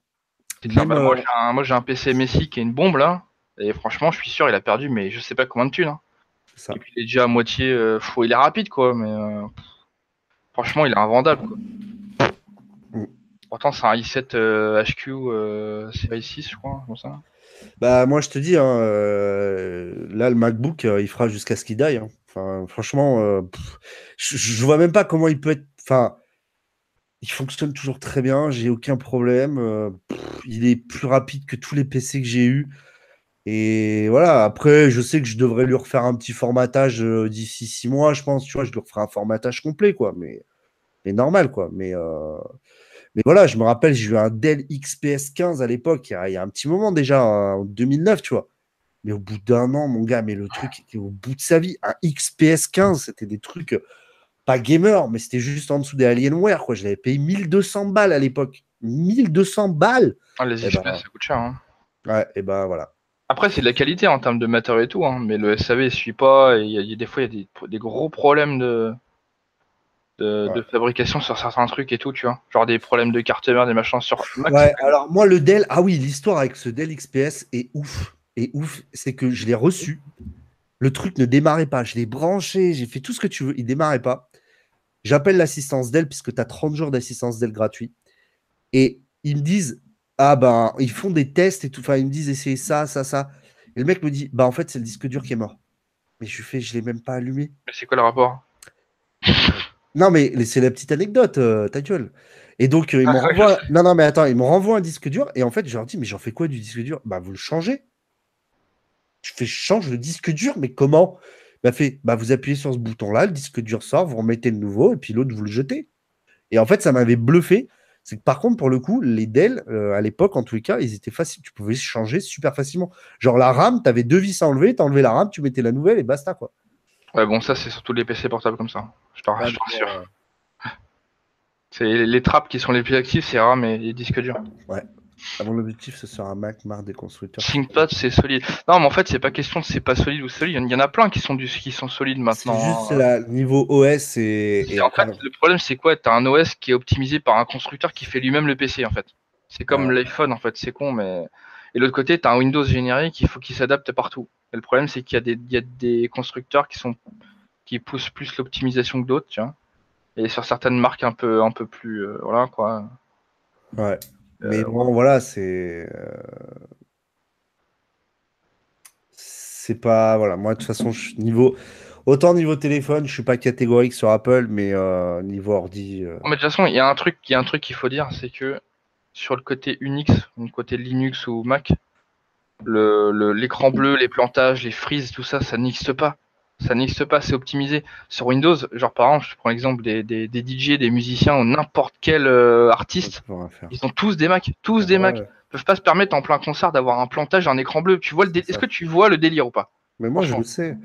Bah, euh, moi j'ai un, PC Messi qui est une bombe là, et franchement, je suis sûr, il a perdu, mais je sais pas combien de thunes. Hein. Et puis il est déjà à moitié. Euh, il est rapide, quoi, mais euh, franchement, il est invendable, quoi. Mm. Pourtant, c'est un i7 HQ série 6, je crois, comme ça. Bah, moi, je te dis, hein, euh, là, le MacBook, il fera jusqu'à ce qu'il die. Hein. Enfin, franchement, je, je vois même pas comment il peut être. Enfin, il fonctionne toujours très bien, j'ai aucun problème. il est plus rapide que tous les PC que j'ai eu. Et voilà, après, je sais que je devrais lui refaire un petit formatage euh, d'ici six mois, je pense. Tu vois, je lui referai un formatage complet, quoi. Mais mais normal, quoi. Mais, euh, mais voilà, je me rappelle, j'ai eu un Dell XPS 15 à l'époque, il, y a un petit moment déjà, en 2009, tu vois. Mais au bout d'un an, mon gars, mais le truc était au bout de sa vie. Un XPS 15, c'était des trucs pas gamer, mais c'était juste en dessous des Alienware, quoi. Je l'avais payé 1200 balles à l'époque. 1200 balles ah, Les XPS, eh ben, ça coûte cher. Hein. Ouais, et ben voilà. Après, c'est de la qualité en termes de matériaux et tout, hein, mais le SAV ne suit pas. Et y a, des fois, il y a des, gros problèmes de, de, fabrication sur certains trucs et tout, tu vois. Genre des problèmes de carte mère, des machins sur Ouais, alors moi, le Dell, ah oui, l'histoire avec ce Dell XPS est ouf. Et ouf, c'est que je l'ai reçu. Le truc ne démarrait pas. Je l'ai branché, j'ai fait tout ce que tu veux. Il démarrait pas. J'appelle l'assistance Dell puisque tu as 30 jours d'assistance Dell gratuit. Et ils me disent ah ben, ils font des tests et tout. Enfin, ils me disent essayez ça, ça, ça. Et le mec me dit Bah, en fait, c'est le disque dur qui est mort. Mais je lui fais Je l'ai même pas allumé. Mais c'est quoi le rapport? Non, mais c'est la petite anecdote, euh, ta gueule. Et donc, euh, ils me ah, renvoient. Non, non, mais attends, ils me renvoient un disque dur. Et en fait, je leur dis Mais j'en fais quoi du disque dur? Bah, vous le changez. Je fais change le disque dur, mais comment? Bah, fait Bah, vous appuyez sur ce bouton-là, le disque dur sort, vous remettez le nouveau, et puis l'autre, vous le jetez. Et en fait, ça m'avait bluffé c'est que par contre, pour le coup, les Dell, euh, à l'époque, en tous les cas, ils étaient faciles. Tu pouvais changer super facilement. Genre la RAM, tu avais deux vis à enlever, tu la RAM, tu mettais la nouvelle et basta quoi. Ouais, bon, ça, c'est surtout les PC portables comme ça. Je t'en rassure. C'est les trappes qui sont les plus actives, c'est RAM et les disques durs. Ouais. Avant l'objectif, ce sera un Mac marre des constructeurs. ThinkPad, c'est solide. Non, mais en fait, c'est pas question de c'est pas solide ou solide. Il y en a plein qui sont, du, qui sont solides maintenant. C'est juste la, niveau OS et. en fait, le problème, c'est quoi? T'as un OS qui est optimisé par un constructeur qui fait lui-même le PC, en fait. C'est comme l'iPhone, en fait. C'est con, mais. Et l'autre côté, t'as un Windows générique, il faut qu'il s'adapte partout. Et le problème, c'est qu'il y, a des, y a des constructeurs qui sont qui poussent plus l'optimisation que d'autres, tu vois. Et sur certaines marques un peu, un peu plus. Euh, voilà, quoi. Ouais. Mais euh, bon, voilà, c'est. Euh, c'est pas. Voilà, moi, de toute façon, je... niveau. Autant niveau téléphone, je suis pas catégorique sur Apple, mais euh, niveau ordi. Mais de toute façon, il y a un truc, il y a un truc qu'il faut dire, c'est que sur le côté Unix, le côté Linux ou Mac, le l'écran bleu, les plantages, les frises, tout ça, ça n'existe pas ça n'existe pas, c'est optimisé. Sur Windows, genre par exemple, je prends l'exemple des, des, des, DJ, des musiciens ou n'importe quel euh, artiste, ils ont tous des Macs, tous des Macs. Ils peuvent pas se permettre en plein concert d'avoir un plantage, un écran bleu. Tu vois le Est-ce que tu vois le délire ou pas? Mais moi, je le sais.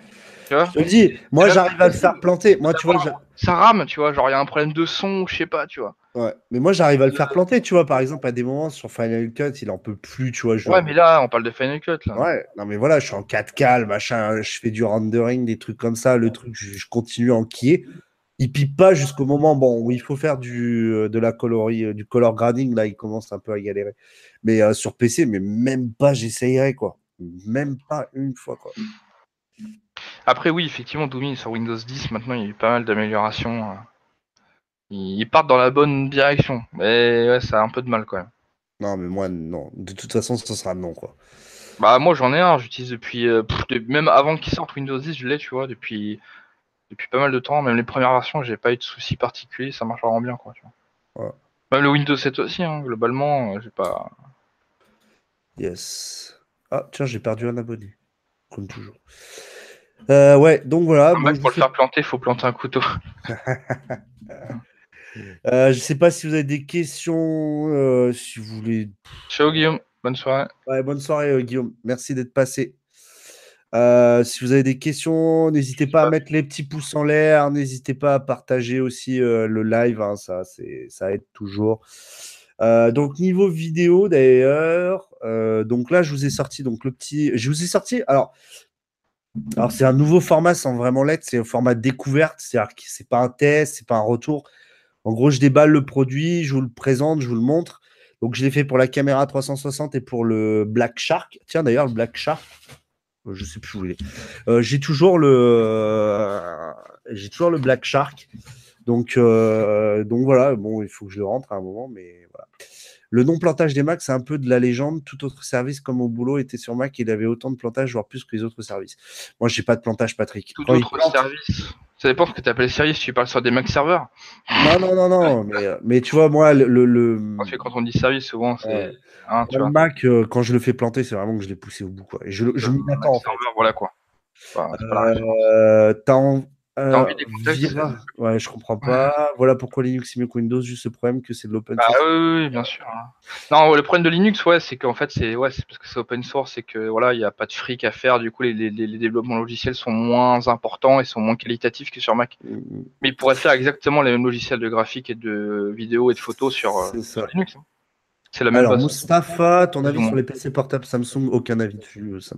Tu vois je te dis, moi j'arrive à le faire planter. Moi, tu vois, ça rame, tu vois. Genre, il y a un problème de son, je sais pas, tu vois. Ouais, mais moi j'arrive à le faire planter, tu vois. Par exemple, à des moments sur Final Cut, il en peut plus, tu vois. Ouais, mais là, on parle de Final Cut, là. Ouais, non, mais voilà, je suis en 4K, machin, je fais du rendering, des trucs comme ça. Le truc, je, continue à enquiller. Il pipe pas jusqu'au moment bon, où il faut faire du, euh, de la colorie, euh, du color grading. Là, il commence un peu à galérer. Mais euh, sur PC, mais même pas, j'essayerai, quoi. Même pas une fois, quoi. Après, oui, effectivement, Doom sur Windows 10, maintenant, il y a eu pas mal d'améliorations. Euh. Ils partent dans la bonne direction. Mais ouais, ça a un peu de mal quand même. Non, mais moi, non. De toute façon, ce sera non, quoi. Bah, moi, j'en ai un. J'utilise depuis. Euh, même avant qu'il sorte Windows 10, je l'ai, tu vois, depuis, depuis pas mal de temps. Même les premières versions, j'ai pas eu de soucis particuliers. Ça marche vraiment bien, quoi. Tu vois. Même le Windows 7 aussi, hein, globalement, euh, j'ai pas. Yes. Ah, tiens, j'ai perdu un abonné. Comme toujours. Euh, ouais, donc voilà. pour le faire planter, il faut planter un couteau. euh, je sais pas si vous avez des questions, euh, si vous voulez. Ciao Guillaume, bonne soirée. Ouais, bonne soirée euh, Guillaume, merci d'être passé. Si vous avez des questions, n'hésitez pas à mettre les petits pouces en l'air, n'hésitez pas à partager aussi le live, hein, ça, ça aide toujours. donc niveau vidéo d'ailleurs, donc là je vous ai sorti donc le petit, je vous ai sorti. Alors alors, c'est un nouveau format sans vraiment l'être, c'est un format découverte, c'est-à-dire que c'est pas un test, c'est pas un retour. En gros, je déballe le produit, je vous le présente, je vous le montre. Donc, je l'ai fait pour la caméra 360 et pour le Black Shark. Tiens, d'ailleurs, le Black Shark, euh, je sais plus où il est. Euh, j'ai toujours le, euh, j'ai toujours le Black Shark. Donc, donc voilà. Il faut que je le rentre à un moment, mais voilà. Le non-plantage des Macs, c'est un peu de la légende. Tout autre service, comme au boulot, était sur Mac. Il avait autant de plantage, voire plus que les autres services. Moi, j'ai pas de plantage, Patrick. Tout autre service. Ça dépend ce que tu appelles service. Tu parles sur des Mac serveurs Non, non, non, non. mais, euh, mais, tu vois, moi, le. le... Que quand on dit service, souvent, c'est. Hein, le Mac, euh, quand je le fais planter, c'est vraiment que je l'ai poussé au bout. Quoi. Et je, je m'y attends. voilà quoi. euh, Euh, ouais, je comprends pas. Voilà pourquoi Linux est mieux que Windows, juste le problème que c'est de l'open source. Ah oui, bien sûr. Hein. Non, le problème de Linux, ouais, c'est qu'en fait, c'est ouais, parce que c'est open source et que voilà, il n'y a pas de fric à faire. Du coup, les, les, les, développements logiciels sont moins importants et sont moins qualitatifs que sur Mac. Mm, mm. Mais ils pourraient faire exactement les mêmes logiciels de graphique et de vidéo et de photos sur, euh, Linux. Hein. C'est la même Alors, Mustafa, ton avis sur les PC portables Samsung? Aucun avis dessus. Ça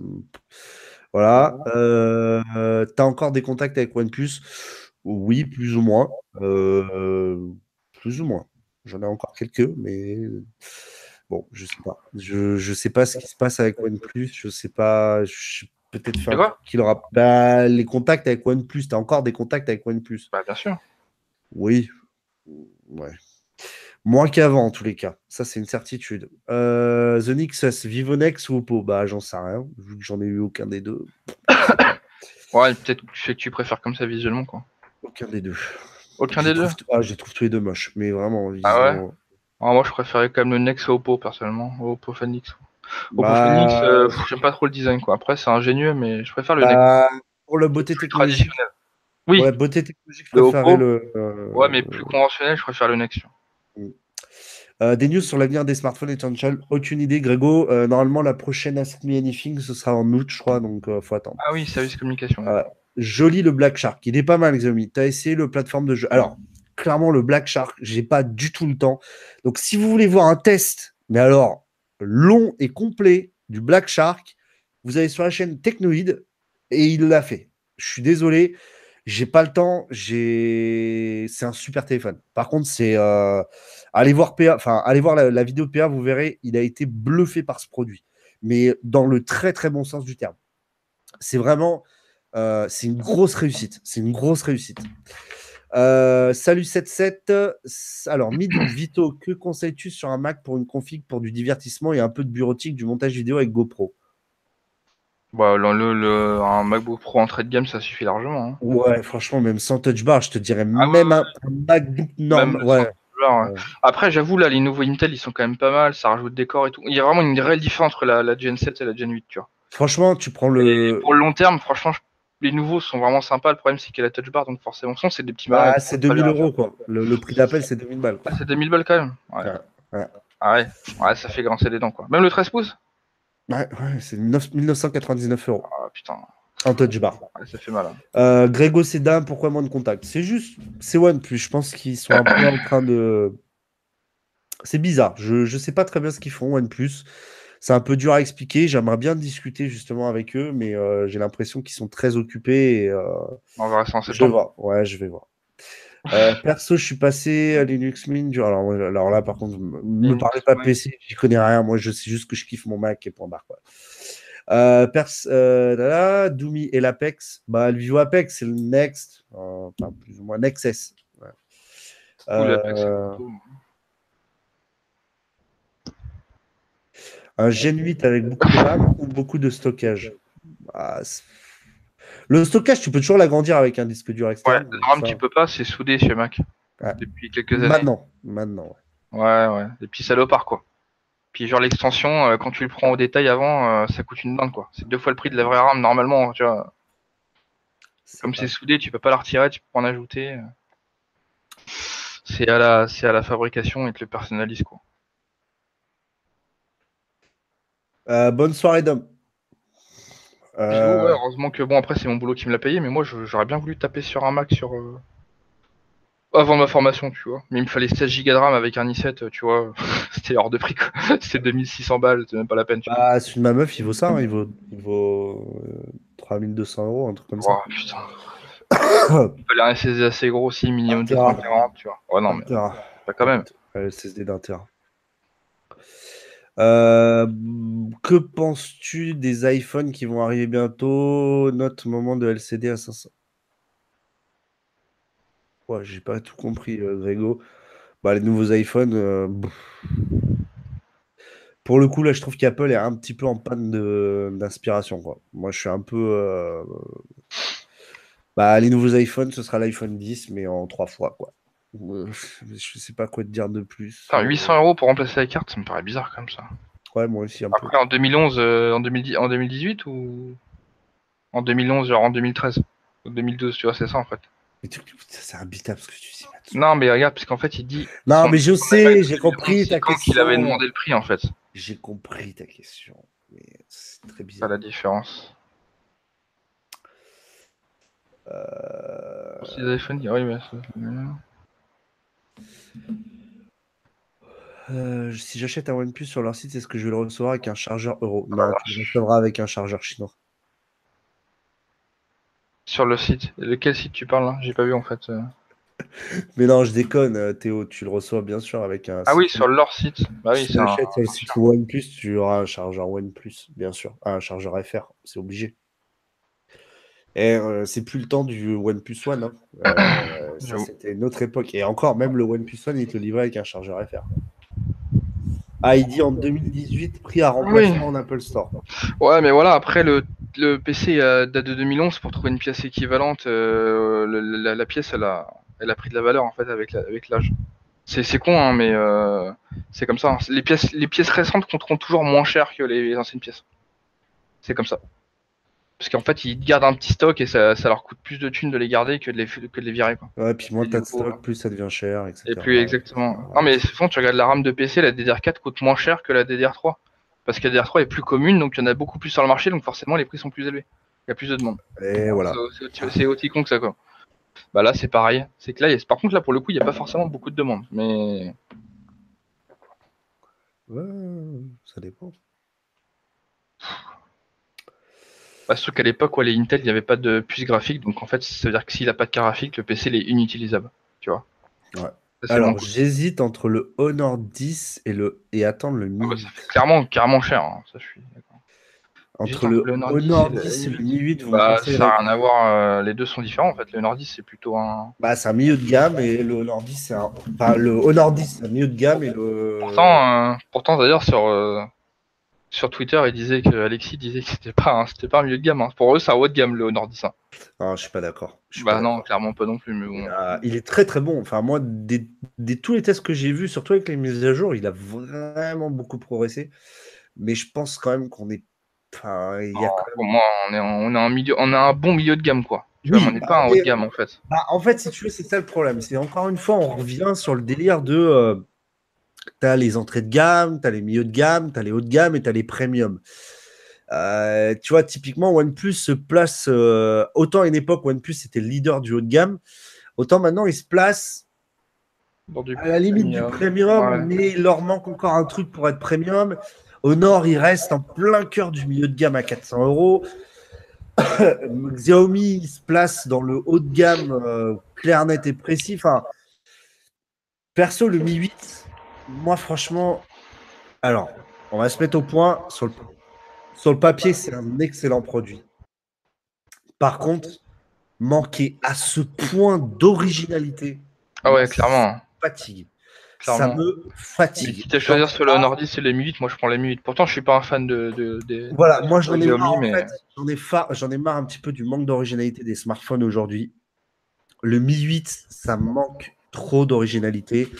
voilà. Euh, tu as encore des contacts avec OnePlus? Oui, plus ou moins. Euh, plus ou moins. J'en ai encore quelques, mais bon, je sais pas. Je, je sais pas ce qui se passe avec OnePlus. Je sais pas. Peut-être faire qu'il aura bah, les contacts avec OnePlus. Tu as encore des contacts avec OnePlus? Bah, Bien sûr. Oui. Ouais. Moins qu'avant, en tous les cas. Ça, c'est une certitude. Euh, The Nexus, Vivonex ou Oppo? Bah, j'en sais rien, vu que j'en ai eu aucun des deux. ouais, peut-être que tu préfères comme ça visuellement, quoi. Aucun des deux. Aucun des deux Ah, je trouve tous les deux moches, mais vraiment. Ah ouais? Ah, Moi, je préférais quand même le Nex au Oppo, personnellement. Oppo Phoenix. Oppo bah, Phoenix, euh, j'aime pas trop le design, quoi. Après, c'est ingénieux, mais je préfère le bah, Nex. Pour le beauté technologique. Oui. Ouais, beauté technologique, je préfère le. Euh, ouais, mais plus conventionnel, je préfère le Nex. Euh, des news sur l'avenir des smartphones essentiels, aucune idée, Grégo. Euh, normalement, la prochaine Ask Me Anything, ce sera en août, je crois, donc il euh, faut attendre. Ah oui, service communication. joli le Black Shark, il est pas mal, Xiaomi. Tu as essayé le plateforme de jeu? Alors, clairement, le Black Shark, j'ai pas du tout le temps. Donc, si vous voulez voir un test, mais alors long et complet du Black Shark, vous allez sur la chaîne Technoid et il l'a fait. Je suis désolé. J'ai pas le temps. J'ai, c'est un super téléphone. Par contre, c'est euh... allez voir PA, enfin allez voir la, vidéo de PA, vous verrez, il a été bluffé par ce produit, mais dans le très très bon sens du terme. C'est vraiment, euh, c'est une grosse réussite. C'est une grosse réussite. Euh, salut 77. Alors, Midou, Vito, que conseilles-tu sur un Mac pour une config pour du divertissement et un peu de bureautique du montage vidéo avec GoPro? Bah, le, le, un MacBook Pro entrée de gamme, ça suffit largement. Hein. Ouais, franchement, même sans touch bar, je te dirais ah même un, MacBook normal. Ouais. Après, j'avoue, là, les nouveaux Intel, ils sont quand même pas mal, ça rajoute des corps et tout. Il y a vraiment une réelle différence entre la, la Gen 7 et la Gen 8, tu vois. Franchement, tu prends le. pour le long terme, franchement, les nouveaux sont vraiment sympas. Le problème, c'est qu'il y a la touch bar, donc forcément, c'est des petits balles. Ah, c'est 2000 euros, quoi. Le, prix d'appel, c'est 2000 balles. c'est 2000 balles quand même. Ouais. Ah ouais. ouais, ça fait grincer les dents, quoi. Même le 13 pouces? Ouais, c'est 1999 euros. Ah putain. En touch bar. ça fait mal. Hein. Euh, Grégo Sedin, pourquoi moins de contact C'est juste, c'est OnePlus. Je pense qu'ils sont un peu en train de. C'est bizarre. Je ne sais pas très bien ce qu'ils font, OnePlus. C'est un peu dur à expliquer. J'aimerais bien discuter justement avec eux, mais euh, j'ai l'impression qu'ils sont très occupés. Et, euh, On va rester en Je vais voir. Ouais, je vais voir. Euh, perso, je suis passé à Linux Mint. Alors, alors là, par contre, ne me parlez pas PC, j'y connais rien. Moi, je sais juste que je kiffe mon Mac et point barre. Quoi. Euh, pers euh, là, et l'Apex. Bah, le Vivo Apex, c'est le Next, enfin, plus ou moins Nexus. Ouais. un Gen 8 avec beaucoup de RAM ou beaucoup de stockage? Bah, le stockage, tu peux toujours l'agrandir avec un disque dur externe. Ouais, RAM, tu peux pas, c'est soudé chez Mac. Depuis quelques années. Maintenant, maintenant. Ouais, ouais. Et puis salopard, quoi. Puis genre l'extension, euh, quand tu le prends au détail avant, euh, ça coûte une bande, quoi. C'est deux fois le prix de la vraie RAM, normalement, tu vois. Comme c'est soudé, tu peux pas la retirer, tu peux en ajouter. C'est à la, c'est à la fabrication et te le personnalise, quoi. Euh, bonne soirée, Dom. Euh, heureusement que bon après c'est mon boulot qui me l'a payé, mais moi j'aurais bien voulu taper sur un Mac sur euh, avant ma formation, tu vois. Mais il me fallait 16 Go de RAM avec un i7, tu vois. c'était hors de prix quoi. c'était 2600 balles, c'était même pas la peine. Tu bah, c'est une ma meuf, il vaut ça, hein. il vaut, il vaut 3200 euh, euros, un truc comme ça. Oh putain. il fallait un SSD assez gros aussi, minimum 240, tu vois. Ouais, non, mais pas quand même. Le SSD d'un Tera. Euh, que penses-tu des iPhones qui vont arriver bientôt? Notre moment de LCD à 500. Ouais, j'ai pas tout compris, euh, Grégo. Bah, les nouveaux iPhones. Euh, pour le coup, là, je trouve qu'Apple est un petit peu en panne d'inspiration. Moi, je suis un peu. Bah, les nouveaux iPhones, ce sera l'iPhone 10, mais en trois fois, quoi. Je sais pas quoi te dire de plus. 800 euros pour remplacer la carte, ça me paraît bizarre comme ça. Ouais, moi aussi un Après, en 2011, euh, en, 2010, en 2018 ou? En 2011, genre en 2013 2012, tu vois, c'est ça en fait. C'est imbitable ce que tu dis. Non, mais regarde, parce qu'en fait, il dit. Non, mais je sais, j'ai compris ta question. Il avait demandé le prix en fait. J'ai compris ta question. Mais c'est très bizarre. Pas la différence. Euh... Les iPhones, oui, mais euh, si j'achète un OnePlus sur leur site, est-ce que je vais le recevoir avec un chargeur euro? Non, tu le recevras avec un chargeur chinois. Sur le site Lequel site tu parles J'ai pas vu en fait. Euh. Mais non, je déconne, euh, Théo. Tu le reçois bien sûr avec un. Ah oui, sur leur site. Bah oui, si tu achètes sur le site OnePlus, tu auras un chargeur OnePlus, bien sûr. un chargeur FR, c'est obligé. Et euh, c'est plus le temps du OnePlus One. Hein. ça, c'était une autre époque. Et encore, même le OnePlus One, il te livrait avec un chargeur FR. Ah, il dit en 2018, prix à remplacement en Apple Store. Ouais, mais voilà, après le, le PC euh, date de 2011 pour trouver une pièce équivalente. Euh, la, pièce, elle a, elle a pris de la valeur en fait avec avec l'âge. C'est con, hein, mais euh, c'est comme ça. Hein. Les pièces, les pièces récentes coûteront toujours moins cher que les anciennes pièces. C'est comme ça. Parce qu'en fait, ils gardent un petit stock et ça, leur coûte plus de thunes de les garder que de les, que de les virer. Quoi. Ouais, puis moins t'as de stock, plus ça devient cher, etc. Et plus, exactement. Non, mais souvent, tu regardes la RAM de PC, la DDR4 coûte moins cher que la DDR3. Parce que la DDR3 est plus commune, donc il y en a beaucoup plus sur le marché, donc forcément, les prix sont plus élevés. Il y a plus de demande. Et voilà. C'est aussi con que ça, quoi. Bah là, c'est pareil. C'est que là, par contre, là, pour le coup, il n'y a pas forcément beaucoup de demandes. Mais. Ouais, ça dépend. Bah, surtout qu'à l'époque, où les Intel, il n'y avait pas de puce graphique, donc en fait, ça veut dire que s'il n'a pas de carte graphique, le PC il est inutilisable. Tu vois Ouais. Alors, j'hésite entre le Honor 10 et le et attendre le Mi. Ah bah, ça fait clairement, carrément cher. Hein. Ça, je suis entre le, Honor 10, et le Mi 8, vous bah, ça n'a rien à voir. Euh, les deux sont différents en fait. Le Honor 10, c'est plutôt un. Bah, c'est un milieu de gamme et le Honor 10, c'est un. Enfin, le Honor 10, c'est un milieu de gamme et le. Pourtant, euh, pourtant d'ailleurs, sur. Euh, sur Twitter, il disait que Alexis disait que c'était pas, c'était pas un milieu de gamme. Hein. Pour eux, c'est un haut de gamme le Honor 10. Hein. Ah, je suis pas d'accord. Bah non, clairement pas non plus. Mais bon. il est très très bon. Enfin, moi, des, tous les tests que j'ai vus, surtout avec les mises à jour, il a vraiment beaucoup progressé. Mais je pense quand même qu'on est. Enfin, il y a Pour moi, on est, on, a un milieu, on a un bon milieu de gamme, quoi. on n'est bah, pas un haut de gamme en fait. Bah, en fait, si tu veux, c'est ça le problème. C'est encore une fois, on revient sur le délire de. Euh, tu as les entrées de gamme, tu as les milieux de gamme, tu as les hauts de gamme et tu as les premiums. Euh, tu vois, typiquement, OnePlus se place, euh, autant à une époque, OnePlus était le leader du haut de gamme, autant maintenant, il se place à la limite du premium, mais il leur manque encore un truc pour être premium. Au nord, il reste en plein cœur du milieu de gamme à 400 euros. Xiaomi se place dans le haut de gamme euh, clair, net et précis. Enfin, perso, le Mi 8, moi, franchement, alors, on va se mettre au point. Sur le, sur le papier, c'est un excellent produit. Par contre, manquer à ce point d'originalité. Ah ouais, clairement. Fatigue. Ça me fatigue. si tu as choisi sur le Honor 10 et les Mi 8, moi je prends les Mi 8. Pourtant, je suis pas un fan de. voilà, moi j'en ai, marre, mais... j'en, ai, j'en ai marre un petit peu du manque d'originalité des smartphones aujourd'hui. Le Mi 8, ça manque trop d'originalité.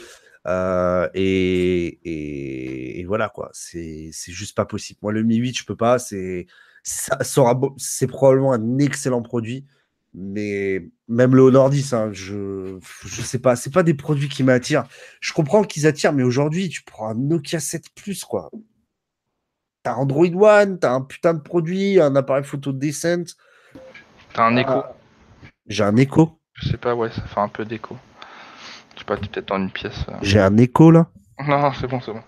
Euh, et, voilà, quoi. C'est juste pas possible. Moi, le Mi 8, je peux pas. C'est c'est probablement un excellent produit. Mais même le Honor 10, hein, je, je sais pas, c'est pas des produits qui m'attirent. Je comprends qu'ils attirent, mais aujourd'hui, tu prends un Nokia 7 Plus, quoi. T'as Android One, t'as un putain de produit, un appareil photo decent. T'as un écho. Ah, j'ai un écho. Je sais pas, ouais, ça fait un peu d'écho. Je sais pas, peut-être dans une pièce. Euh. J'ai un écho là Non, c'est bon, c'est bon.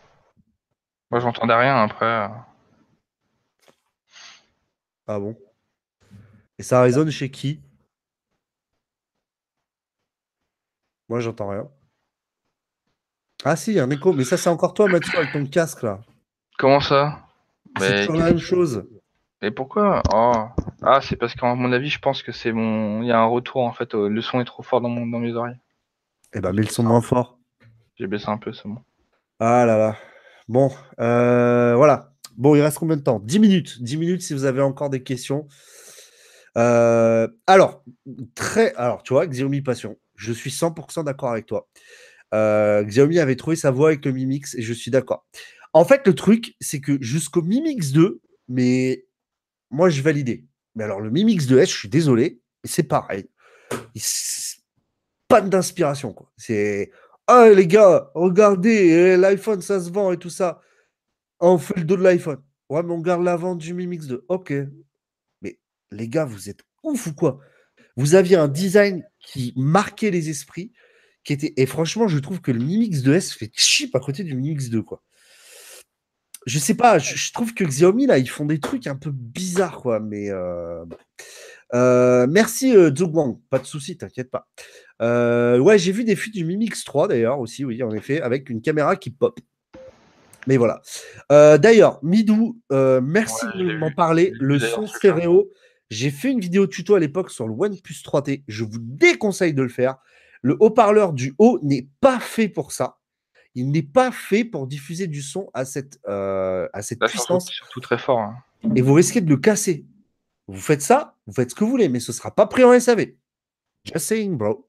Moi, j'entendais rien après. Euh. Ah bon Et ça résonne chez qui? Moi, j'entends rien. Ah si, un écho, mais ça, c'est encore toi, Mathieu, avec ton casque là. Comment ça? C'est toujours la même chose. Mais pourquoi? Oh. Ah, c'est parce qu'à mon avis, je pense que c'est mon. Il y a un retour en fait. Le son est trop fort dans, mon... dans mes oreilles. Eh ben, mets le son moins fort. J'ai baissé un peu, c'est bon. Ah là là. Bon, euh, voilà. Bon, il reste combien de temps? 10 minutes. 10 minutes si vous avez encore des questions. Euh, alors, très, alors, tu vois, Xiaomi Passion, je suis 100% d'accord avec toi. Euh, Xiaomi avait trouvé sa voix avec le Mi Mix et je suis d'accord. En fait, le truc, c'est que jusqu'au Mi Mix 2, mais moi, je validais. Mais alors, le Mi Mix 2S, je suis désolé, c'est pareil. Pas d'inspiration, quoi. C'est. Ah, les gars, regardez, eh, l'iPhone, ça se vend et tout ça. on fait le dos de l'iPhone. Ouais, mais on garde la vente du Mi Mix 2. Ok. Mais les gars, vous êtes ouf ou quoi? Vous aviez un design qui marquait les esprits. Qui était... Et franchement, je trouve que le Mi Mix 2S fait chip à côté du Mi Mix 2, quoi je sais pas, je, trouve que Xiaomi, là, ils font des trucs un peu bizarres, quoi. Mais euh, euh, merci, euh, Pas de souci, t'inquiète pas. Euh, ouais, j'ai vu des fuites du Mi Mix 3, d'ailleurs, aussi, oui, en effet, avec une caméra qui pop. Mais voilà. d'ailleurs, Midou, merci de m'en parler. Le son stéréo, j'ai fait une vidéo tuto à l'époque sur le OnePlus 3T. Je vous déconseille de le faire. Le haut-parleur du haut n'est pas fait pour ça il n'est pas fait pour diffuser du son à cette, euh, à cette puissance. Surtout, très fort. Hein. Et vous risquez de le casser. Vous faites ça, vous faites ce que vous voulez, mais ce ne sera pas pris en SAV. Just saying, bro.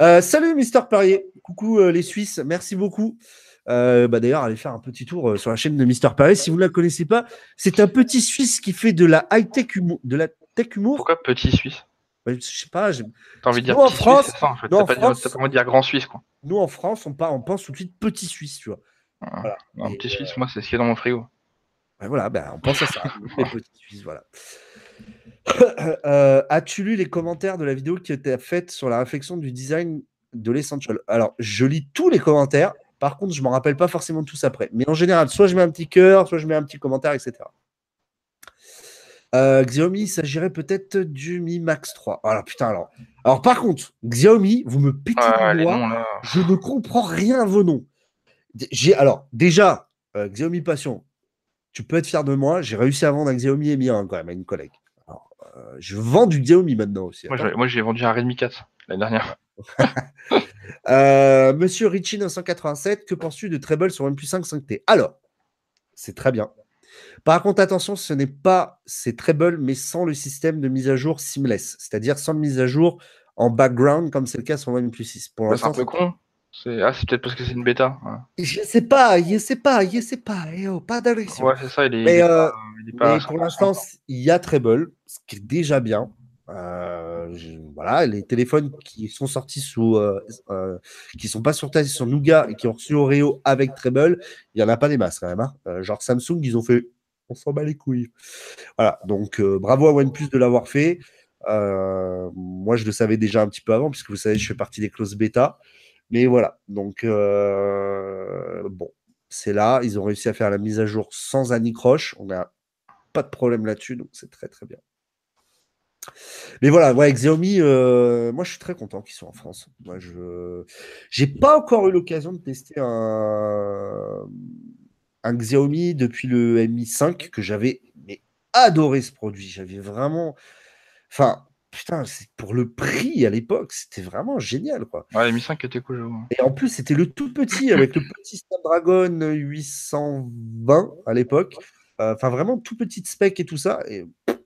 Euh, salut, Mister Perrier. Coucou euh, les Suisses. Merci beaucoup. bah D'ailleurs, allez faire un petit tour sur la chaîne de Mister Perrier. Si vous ne la connaissez pas, c'est un petit Suisse qui fait de la high-tech humour. De la tech humour. Pourquoi petit Suisse? Bah, Je sais pas. T'as envie de dire en France, Suisse, ça, en fait. T'as pas, envie de dire grand Suisse, quoi. Nous, en France, on, on pense tout de suite petit Suisse, tu vois. Ah, un petit Suisse, euh, moi, c'est ce qu'il y a dans mon frigo. voilà, ben, on pense à ça. petit Suisse, voilà. Euh, as-tu lu les commentaires de la vidéo qui était faite sur la réflexion du design de l'Essential Alors, je lis tous les commentaires. Par contre, je ne me rappelle pas forcément tous après. Mais en général, soit je mets un petit cœur, soit je mets un petit commentaire, etc. Euh, Xiaomi, il s'agirait peut-être du Mi Max 3. Alors putain, alors. Alors par contre, Xiaomi, vous me pétez le doigt. Je ne comprends rien à vos noms. J'ai alors déjà euh, Xiaomi Passion. Tu peux être fier de moi. J'ai réussi à vendre un Xiaomi Mi 1 quand même à une collègue. Euh, je vends du Xiaomi maintenant aussi. Moi, j'ai vendu un Redmi 4 l'année dernière. Monsieur Richie 987, que penses-tu de Treble sur OnePlus 5 5T Alors, c'est très bien. Par contre, attention, ce n'est pas c'est Treble, mais sans le système de mise à jour seamless, c'est-à-dire sans mise à jour en background, comme c'est le cas sur OnePlus 6. Pour bah, c'est un peu con. C'est ah, peut-être parce que c'est une bêta. Je sais pas, je sais pas, je sais pas. Eh oh, pas d'agression. Ouais, c'est ça. Il est, mais, euh, pour l'instant, il y a Treble, ce qui est déjà bien. Euh, voilà, les téléphones qui sont sortis sous, euh, euh qui sont pas sur sur Nougat et qui ont reçu Oreo avec Treble, il y en a pas des masses quand même. Hein. Euh, genre Samsung, ils ont fait, on s'en bat les couilles. Voilà, donc bravo à OnePlus de l'avoir fait. moi, je le savais déjà un petit peu avant, puisque vous savez, je fais partie des clauses bêta. Mais voilà, donc bon, c'est là. Ils ont réussi à faire la mise à jour sans anicroche. On n'a pas de problème là-dessus, donc c'est très très bien. Mais voilà, ouais, Xiaomi, euh, moi je suis très content qu'ils soient en France. Moi, je j'ai pas encore eu l'occasion de tester un... Xiaomi depuis le Mi 5 que j'avais adoré ce produit. J'avais vraiment, enfin, putain, c'est pour le prix à l'époque, c'était vraiment génial quoi. Ouais, Mi 5 était cool. Et en plus, c'était le tout petit avec le petit Snapdragon 820 à l'époque. Euh, enfin, vraiment tout petite spec et tout ça. Et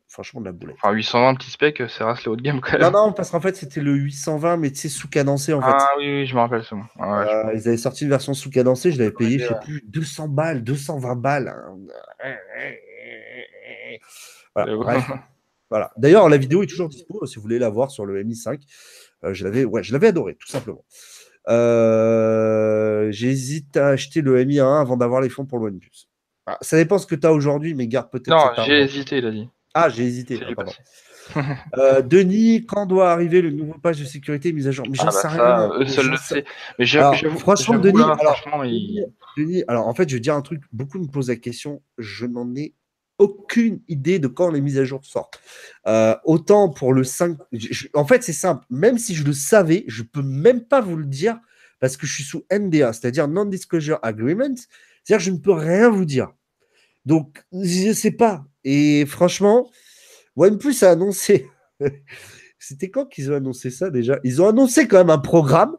franchement de la boulette. Enfin, 820 petit spec, c'est reste le haut de gamme quand même. Non, non, parce qu'en fait, c'était le 820, mais tu sais, sous-cadencé en fait. Ah oui, oui, je me rappelle ça. Euh, ils avaient sorti une version sous-cadencée, je l'avais payé, je sais plus, 200 balles, 220 balles. Hein. Voilà. voilà. D'ailleurs, la vidéo est toujours dispo si vous voulez la voir sur le Mi5. Euh, je l'avais ouais, je l'avais adoré, tout simplement. Euh, j'hésite à acheter le Mi1 avant d'avoir les fonds pour le OnePlus. Ah, ça dépend ce que tu as aujourd'hui, mais garde peut-être. Non, j'ai hésité, il a dit. Ah, j'ai hésité. Euh, Denis, quand doit arriver le nouveau page de sécurité mise à jour? Mais j'en ah sais rien. Eux seuls le sait. Mais franchement, Denis, alors, Denis, alors en fait, je vais dire un truc. Beaucoup me posent la question. Je n'en ai aucune idée de quand les mises à jour sortent. Euh, autant pour le 5. en fait, c'est simple. Même si je le savais, je peux même pas vous le dire parce que je suis sous NDA, c'est-à-dire Non-Disclosure Agreement. C'est-à-dire que je ne peux rien vous dire. Donc, je ne sais pas. Et franchement, OnePlus a annoncé. C'était quand qu'ils ont annoncé ça déjà? Ils ont annoncé quand même un programme.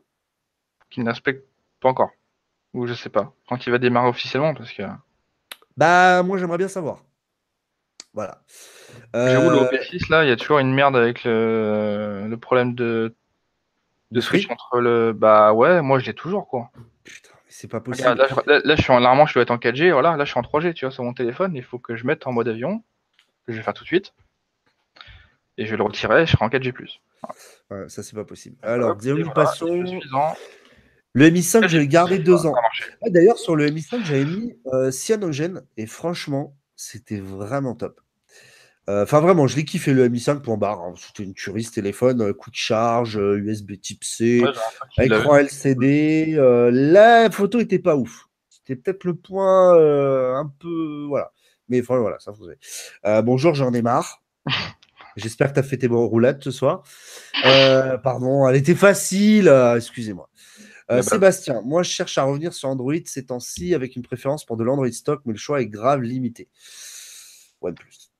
Qui n'inspecte pas encore. Ou je sais pas. Quand il va démarrer officiellement, parce que. Bah, moi j'aimerais bien savoir. Voilà. J'avoue, le euh, OP6, là, il y a toujours une merde avec le, problème de, de switch entre le. Bah ouais, moi je l'ai toujours, quoi. Putain. C'est pas possible. là, je suis en, normalement, je dois être en 4G. Voilà, là, je suis en 3G, tu vois, sur mon téléphone. Il faut que je mette en mode avion, que je vais faire tout de suite. et je le retirerai, je serai en 4G+. Ouais, ça, c'est pas possible. Alors, Xiaomi Passion. Le Mi 5, j'ai gardé deux ans. D'ailleurs, sur le Mi 5, j'avais mis euh, Cyanogen et franchement, c'était vraiment top. Euh, enfin, vraiment, je l'ai kiffé le Mi 5 point barre. Hein. C'était une tuerie ce téléphone, euh, coup de charge, USB type C, écran LCD. la photo était pas ouf. C'était peut-être le point un peu. Voilà. Mais enfin, voilà, ça faisait. bonjour, j'en ai marre. J'espère que tu as fait tes roulades ce soir. pardon, elle était facile. Excusez-moi. Euh, Sébastien, moi je cherche à revenir sur Android ces temps-ci avec une préférence pour de l'Android stock, mais le choix est grave limité. OnePlus.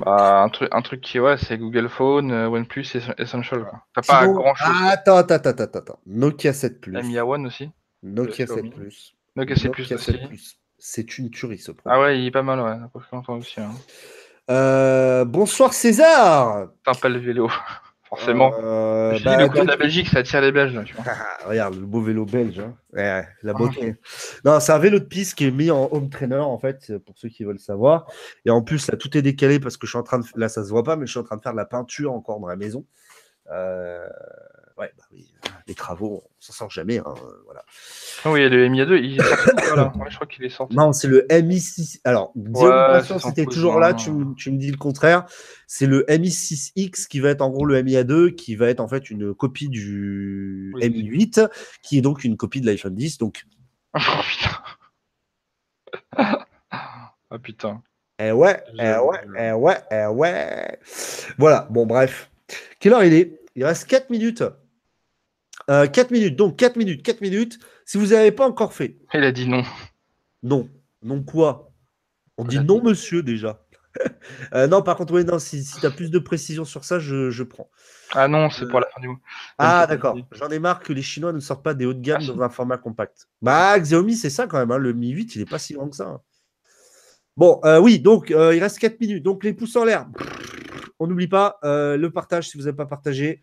Bah, un, truc, un truc qui ouais, c'est Google Phone, euh, OnePlus Essential. T'as pas grand chose. attends, attends, attends, attends. Nokia 7 Plus. Mi One aussi. Nokia 7 Plus. Nokia 7 Plus. C'est une tuerie ce produit. Ah ouais, il est pas mal, ouais. Aussi, hein. euh, bonsoir César. T'as le vélo. Forcément. Euh, bah, le de la Belgique, ça attire les Belges. tu vois. regarde, le beau vélo belge. Hein. la beauté. Non, c'est un vélo de piste qui est mis en home trainer, en fait, pour ceux qui veulent savoir. Et en plus, là, tout est décalé parce que je suis en train de. Là, ça se voit pas, mais je suis en train de faire de la peinture encore dans la maison. Euh, ouais, bah oui, les travaux, on s'en sort jamais. Hein, voilà. Ah oui, le MIA2, il est voilà. je crois qu'il est sorti. Non, c'est le MI6. Alors, c'était toujours là, tu, tu, me dis le contraire. C'est le MI6X qui va être en gros le MIA2, qui va être en fait une copie du MI8, qui est donc une copie de l'iPhone 10. Donc... oh putain. ah putain. Eh ouais, eh ouais, eh ouais, eh ouais. Voilà, bon, bref. Quelle heure il est? Il reste 4 minutes. 4 euh, minutes, donc 4 minutes, 4 minutes. Si vous n'avez pas encore fait. Il a dit non. Non. Non quoi? On dit non, monsieur, déjà. Euh, non, par contre, oui, non, si, tu as plus de précision sur ça, je, prends. Ah non, c'est pour la fin du mois. Ah d'accord. J'en ai marre que les Chinois ne sortent pas des hauts de gamme ah, dans un format compact. Bah, Xiaomi, c'est ça quand même. Hein. Le Mi 8, il n'est pas si grand que ça. Hein. Bon, euh, oui, donc il reste 4 minutes. Donc les pouces en l'air. On n'oublie pas le partage si vous n'avez pas partagé.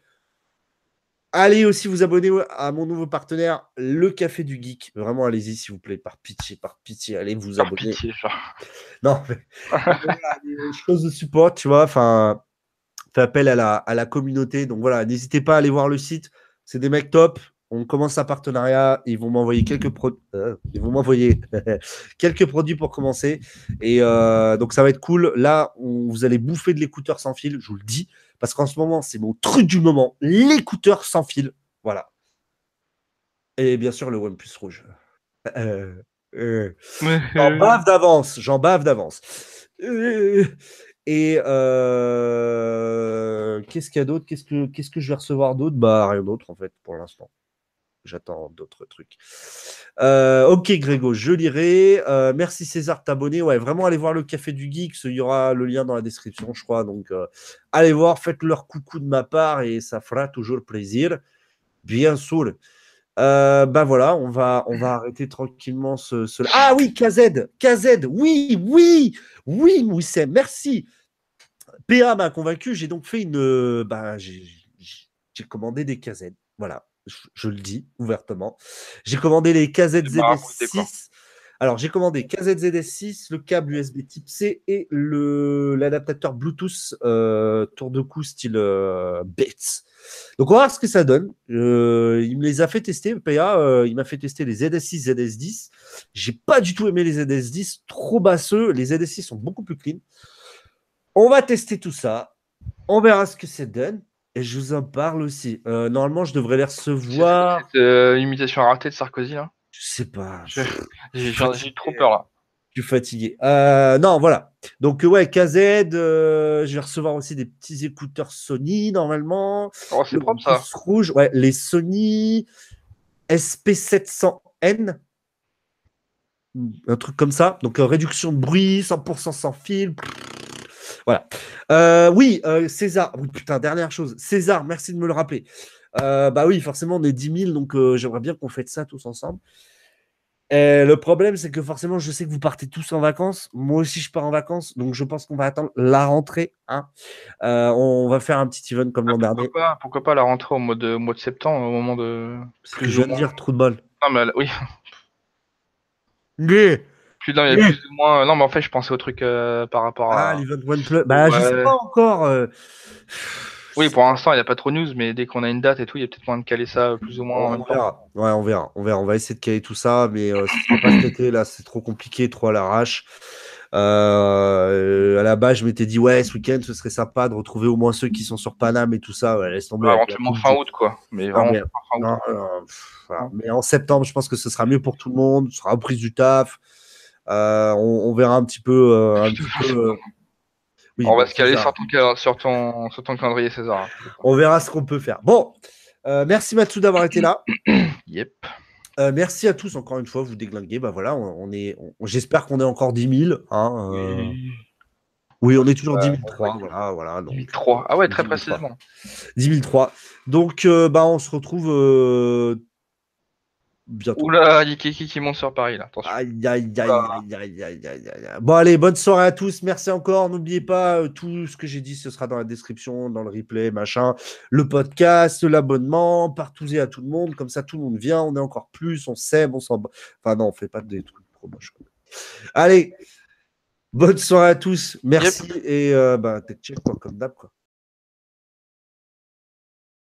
Allez aussi vous abonner à mon nouveau partenaire, le Café du Geek. Vraiment, allez-y, s'il vous plaît, par pitié, par pitié, allez vous par abonner. Pitié, Non, mais choses de support, tu vois. Enfin, fait appel à la, à la communauté. Donc voilà, n'hésitez pas à aller voir le site. C'est des mecs top. On commence un partenariat. Ils vont m'envoyer quelques produits. Euh, ils vont m'envoyer quelques produits pour commencer. Et euh, donc ça va être cool. Là, vous allez bouffer de l'écouteur sans fil, je vous le dis. Parce qu'en ce moment, c'est mon truc du moment, l'écouteur sans fil. Voilà. Et bien sûr, le OnePlus rouge. Euh, euh. J'en bave d'avance, j'en bave d'avance. Euh, et qu'est-ce qu'il y a d'autre? Qu'est-ce que, qu'est-ce que je vais recevoir d'autre? Bah rien d'autre en fait pour l'instant. J'attends d'autres trucs. Euh, ok, Grégo, je lirai. Euh, merci César de t'abonner. Ouais, vraiment, allez voir le Café du Geek. Il y aura le lien dans la description, je crois. Donc, euh, allez voir, faites-leur coucou de ma part et ça fera toujours plaisir. Bien sûr. ben voilà, on va, on va arrêter tranquillement ce, Ah oui, KZ, KZ, oui, oui, oui, Moussem, merci. PA m'a convaincu. J'ai donc fait une. Ben, j'ai commandé des KZ. Voilà je, le dis ouvertement. J'ai commandé les KZZS6. Alors, j'ai commandé KZZS6, le câble USB type C et l'adaptateur Bluetooth euh, tour de cou style euh, Bates. Donc, on va voir ce que ça donne. Euh, il me les a fait tester, PA. il m'a fait tester les ZS6, ZS10. J'ai pas du tout aimé les ZS10, trop basseux. Les ZS6 sont beaucoup plus clean. On va tester tout ça. On verra ce que ça donne. Et je vous en parle aussi. Euh, normalement, je devrais les recevoir. Cette euh, imitation ratée de Sarkozy, là? Je sais pas. J'ai trop peur, là. Je suis fatigué. Euh, non, voilà. Donc, ouais, KZ, je vais recevoir aussi des petits écouteurs Sony, normalement. Oh, c'est propre, ça. Rouge, ouais, les Sony SP700N. Un truc comme ça. Donc, réduction de bruit, 100% sans fil. Voilà. Euh, oui, euh, César. putain, dernière chose. César, merci de me le rappeler. Euh, bah oui, forcément, on est 10 000, donc j'aimerais bien qu'on fête ça tous ensemble. le problème, c'est que forcément, je sais que vous partez tous en vacances. Moi aussi, je pars en vacances. Donc, je pense qu'on va attendre la rentrée. Hein. on va faire un petit event comme l'an ah, dernier. Pourquoi pas la rentrée au mois de, mois de septembre, au moment de. Ce que je viens de dire, trou de bol. Non, mais oui. Mais Plus d'un, il y a plus ou moins. Non, mais en fait, je pensais au truc par rapport à. Ah, l'event OnePlus. Bah, je sais pas encore. Oui, pour l'instant, il n'y a pas trop de news, mais dès qu'on a une date et tout, il y a peut-être moyen de caler ça plus ou moins on en même verra. Ouais, on verra. On verra. On va essayer de caler tout ça, mais euh, ce pas cet été, là, c'est trop compliqué, trop à l'arrache. Euh, à la base, je m'étais dit, ouais, ce week-end, ce serait sympa de retrouver au moins ceux qui sont sur Paname et tout ça. Ouais, laisse tomber. éventuellement fin août, quoi. Mais, vraiment, mais, fin août. mais en septembre, je pense que ce sera mieux pour tout le monde. Ce sera reprise du taf. Euh, on, on, verra un petit peu. Euh, un petit peu on va se caler sur ton, sur, ton, calendrier, César. On verra ce qu'on peut faire. Bon, euh, merci Matsu d'avoir été là. yep. Euh, merci à tous encore une fois, vous déglinguez. Bah voilà, on, est, j'espère qu'on est encore 10 000. Hein, euh. Oui, on est toujours 10 003. Voilà, voilà, donc, 10 003. Ah ouais, très précisément. 10 003. Donc, bah, on se retrouve bientôt. Oula, il y a qui qui monte sur Paris là. Aïe, aïe, aïe, aïe, aïe, aïe, aïe, Bon, allez, bonne soirée à tous. Merci encore. N'oubliez pas, euh, tout ce que j'ai dit, ce sera dans la description, dans le replay, machin. Le podcast, l'abonnement, partout et à tout le monde. Comme ça, tout le monde vient. On est encore plus, on s'aime, on s'en. Enfin, non, on fait pas des trucs trop moches. Allez, bonne soirée à tous. Merci. Et euh, bah, check, quoi, comme d'hab, quoi.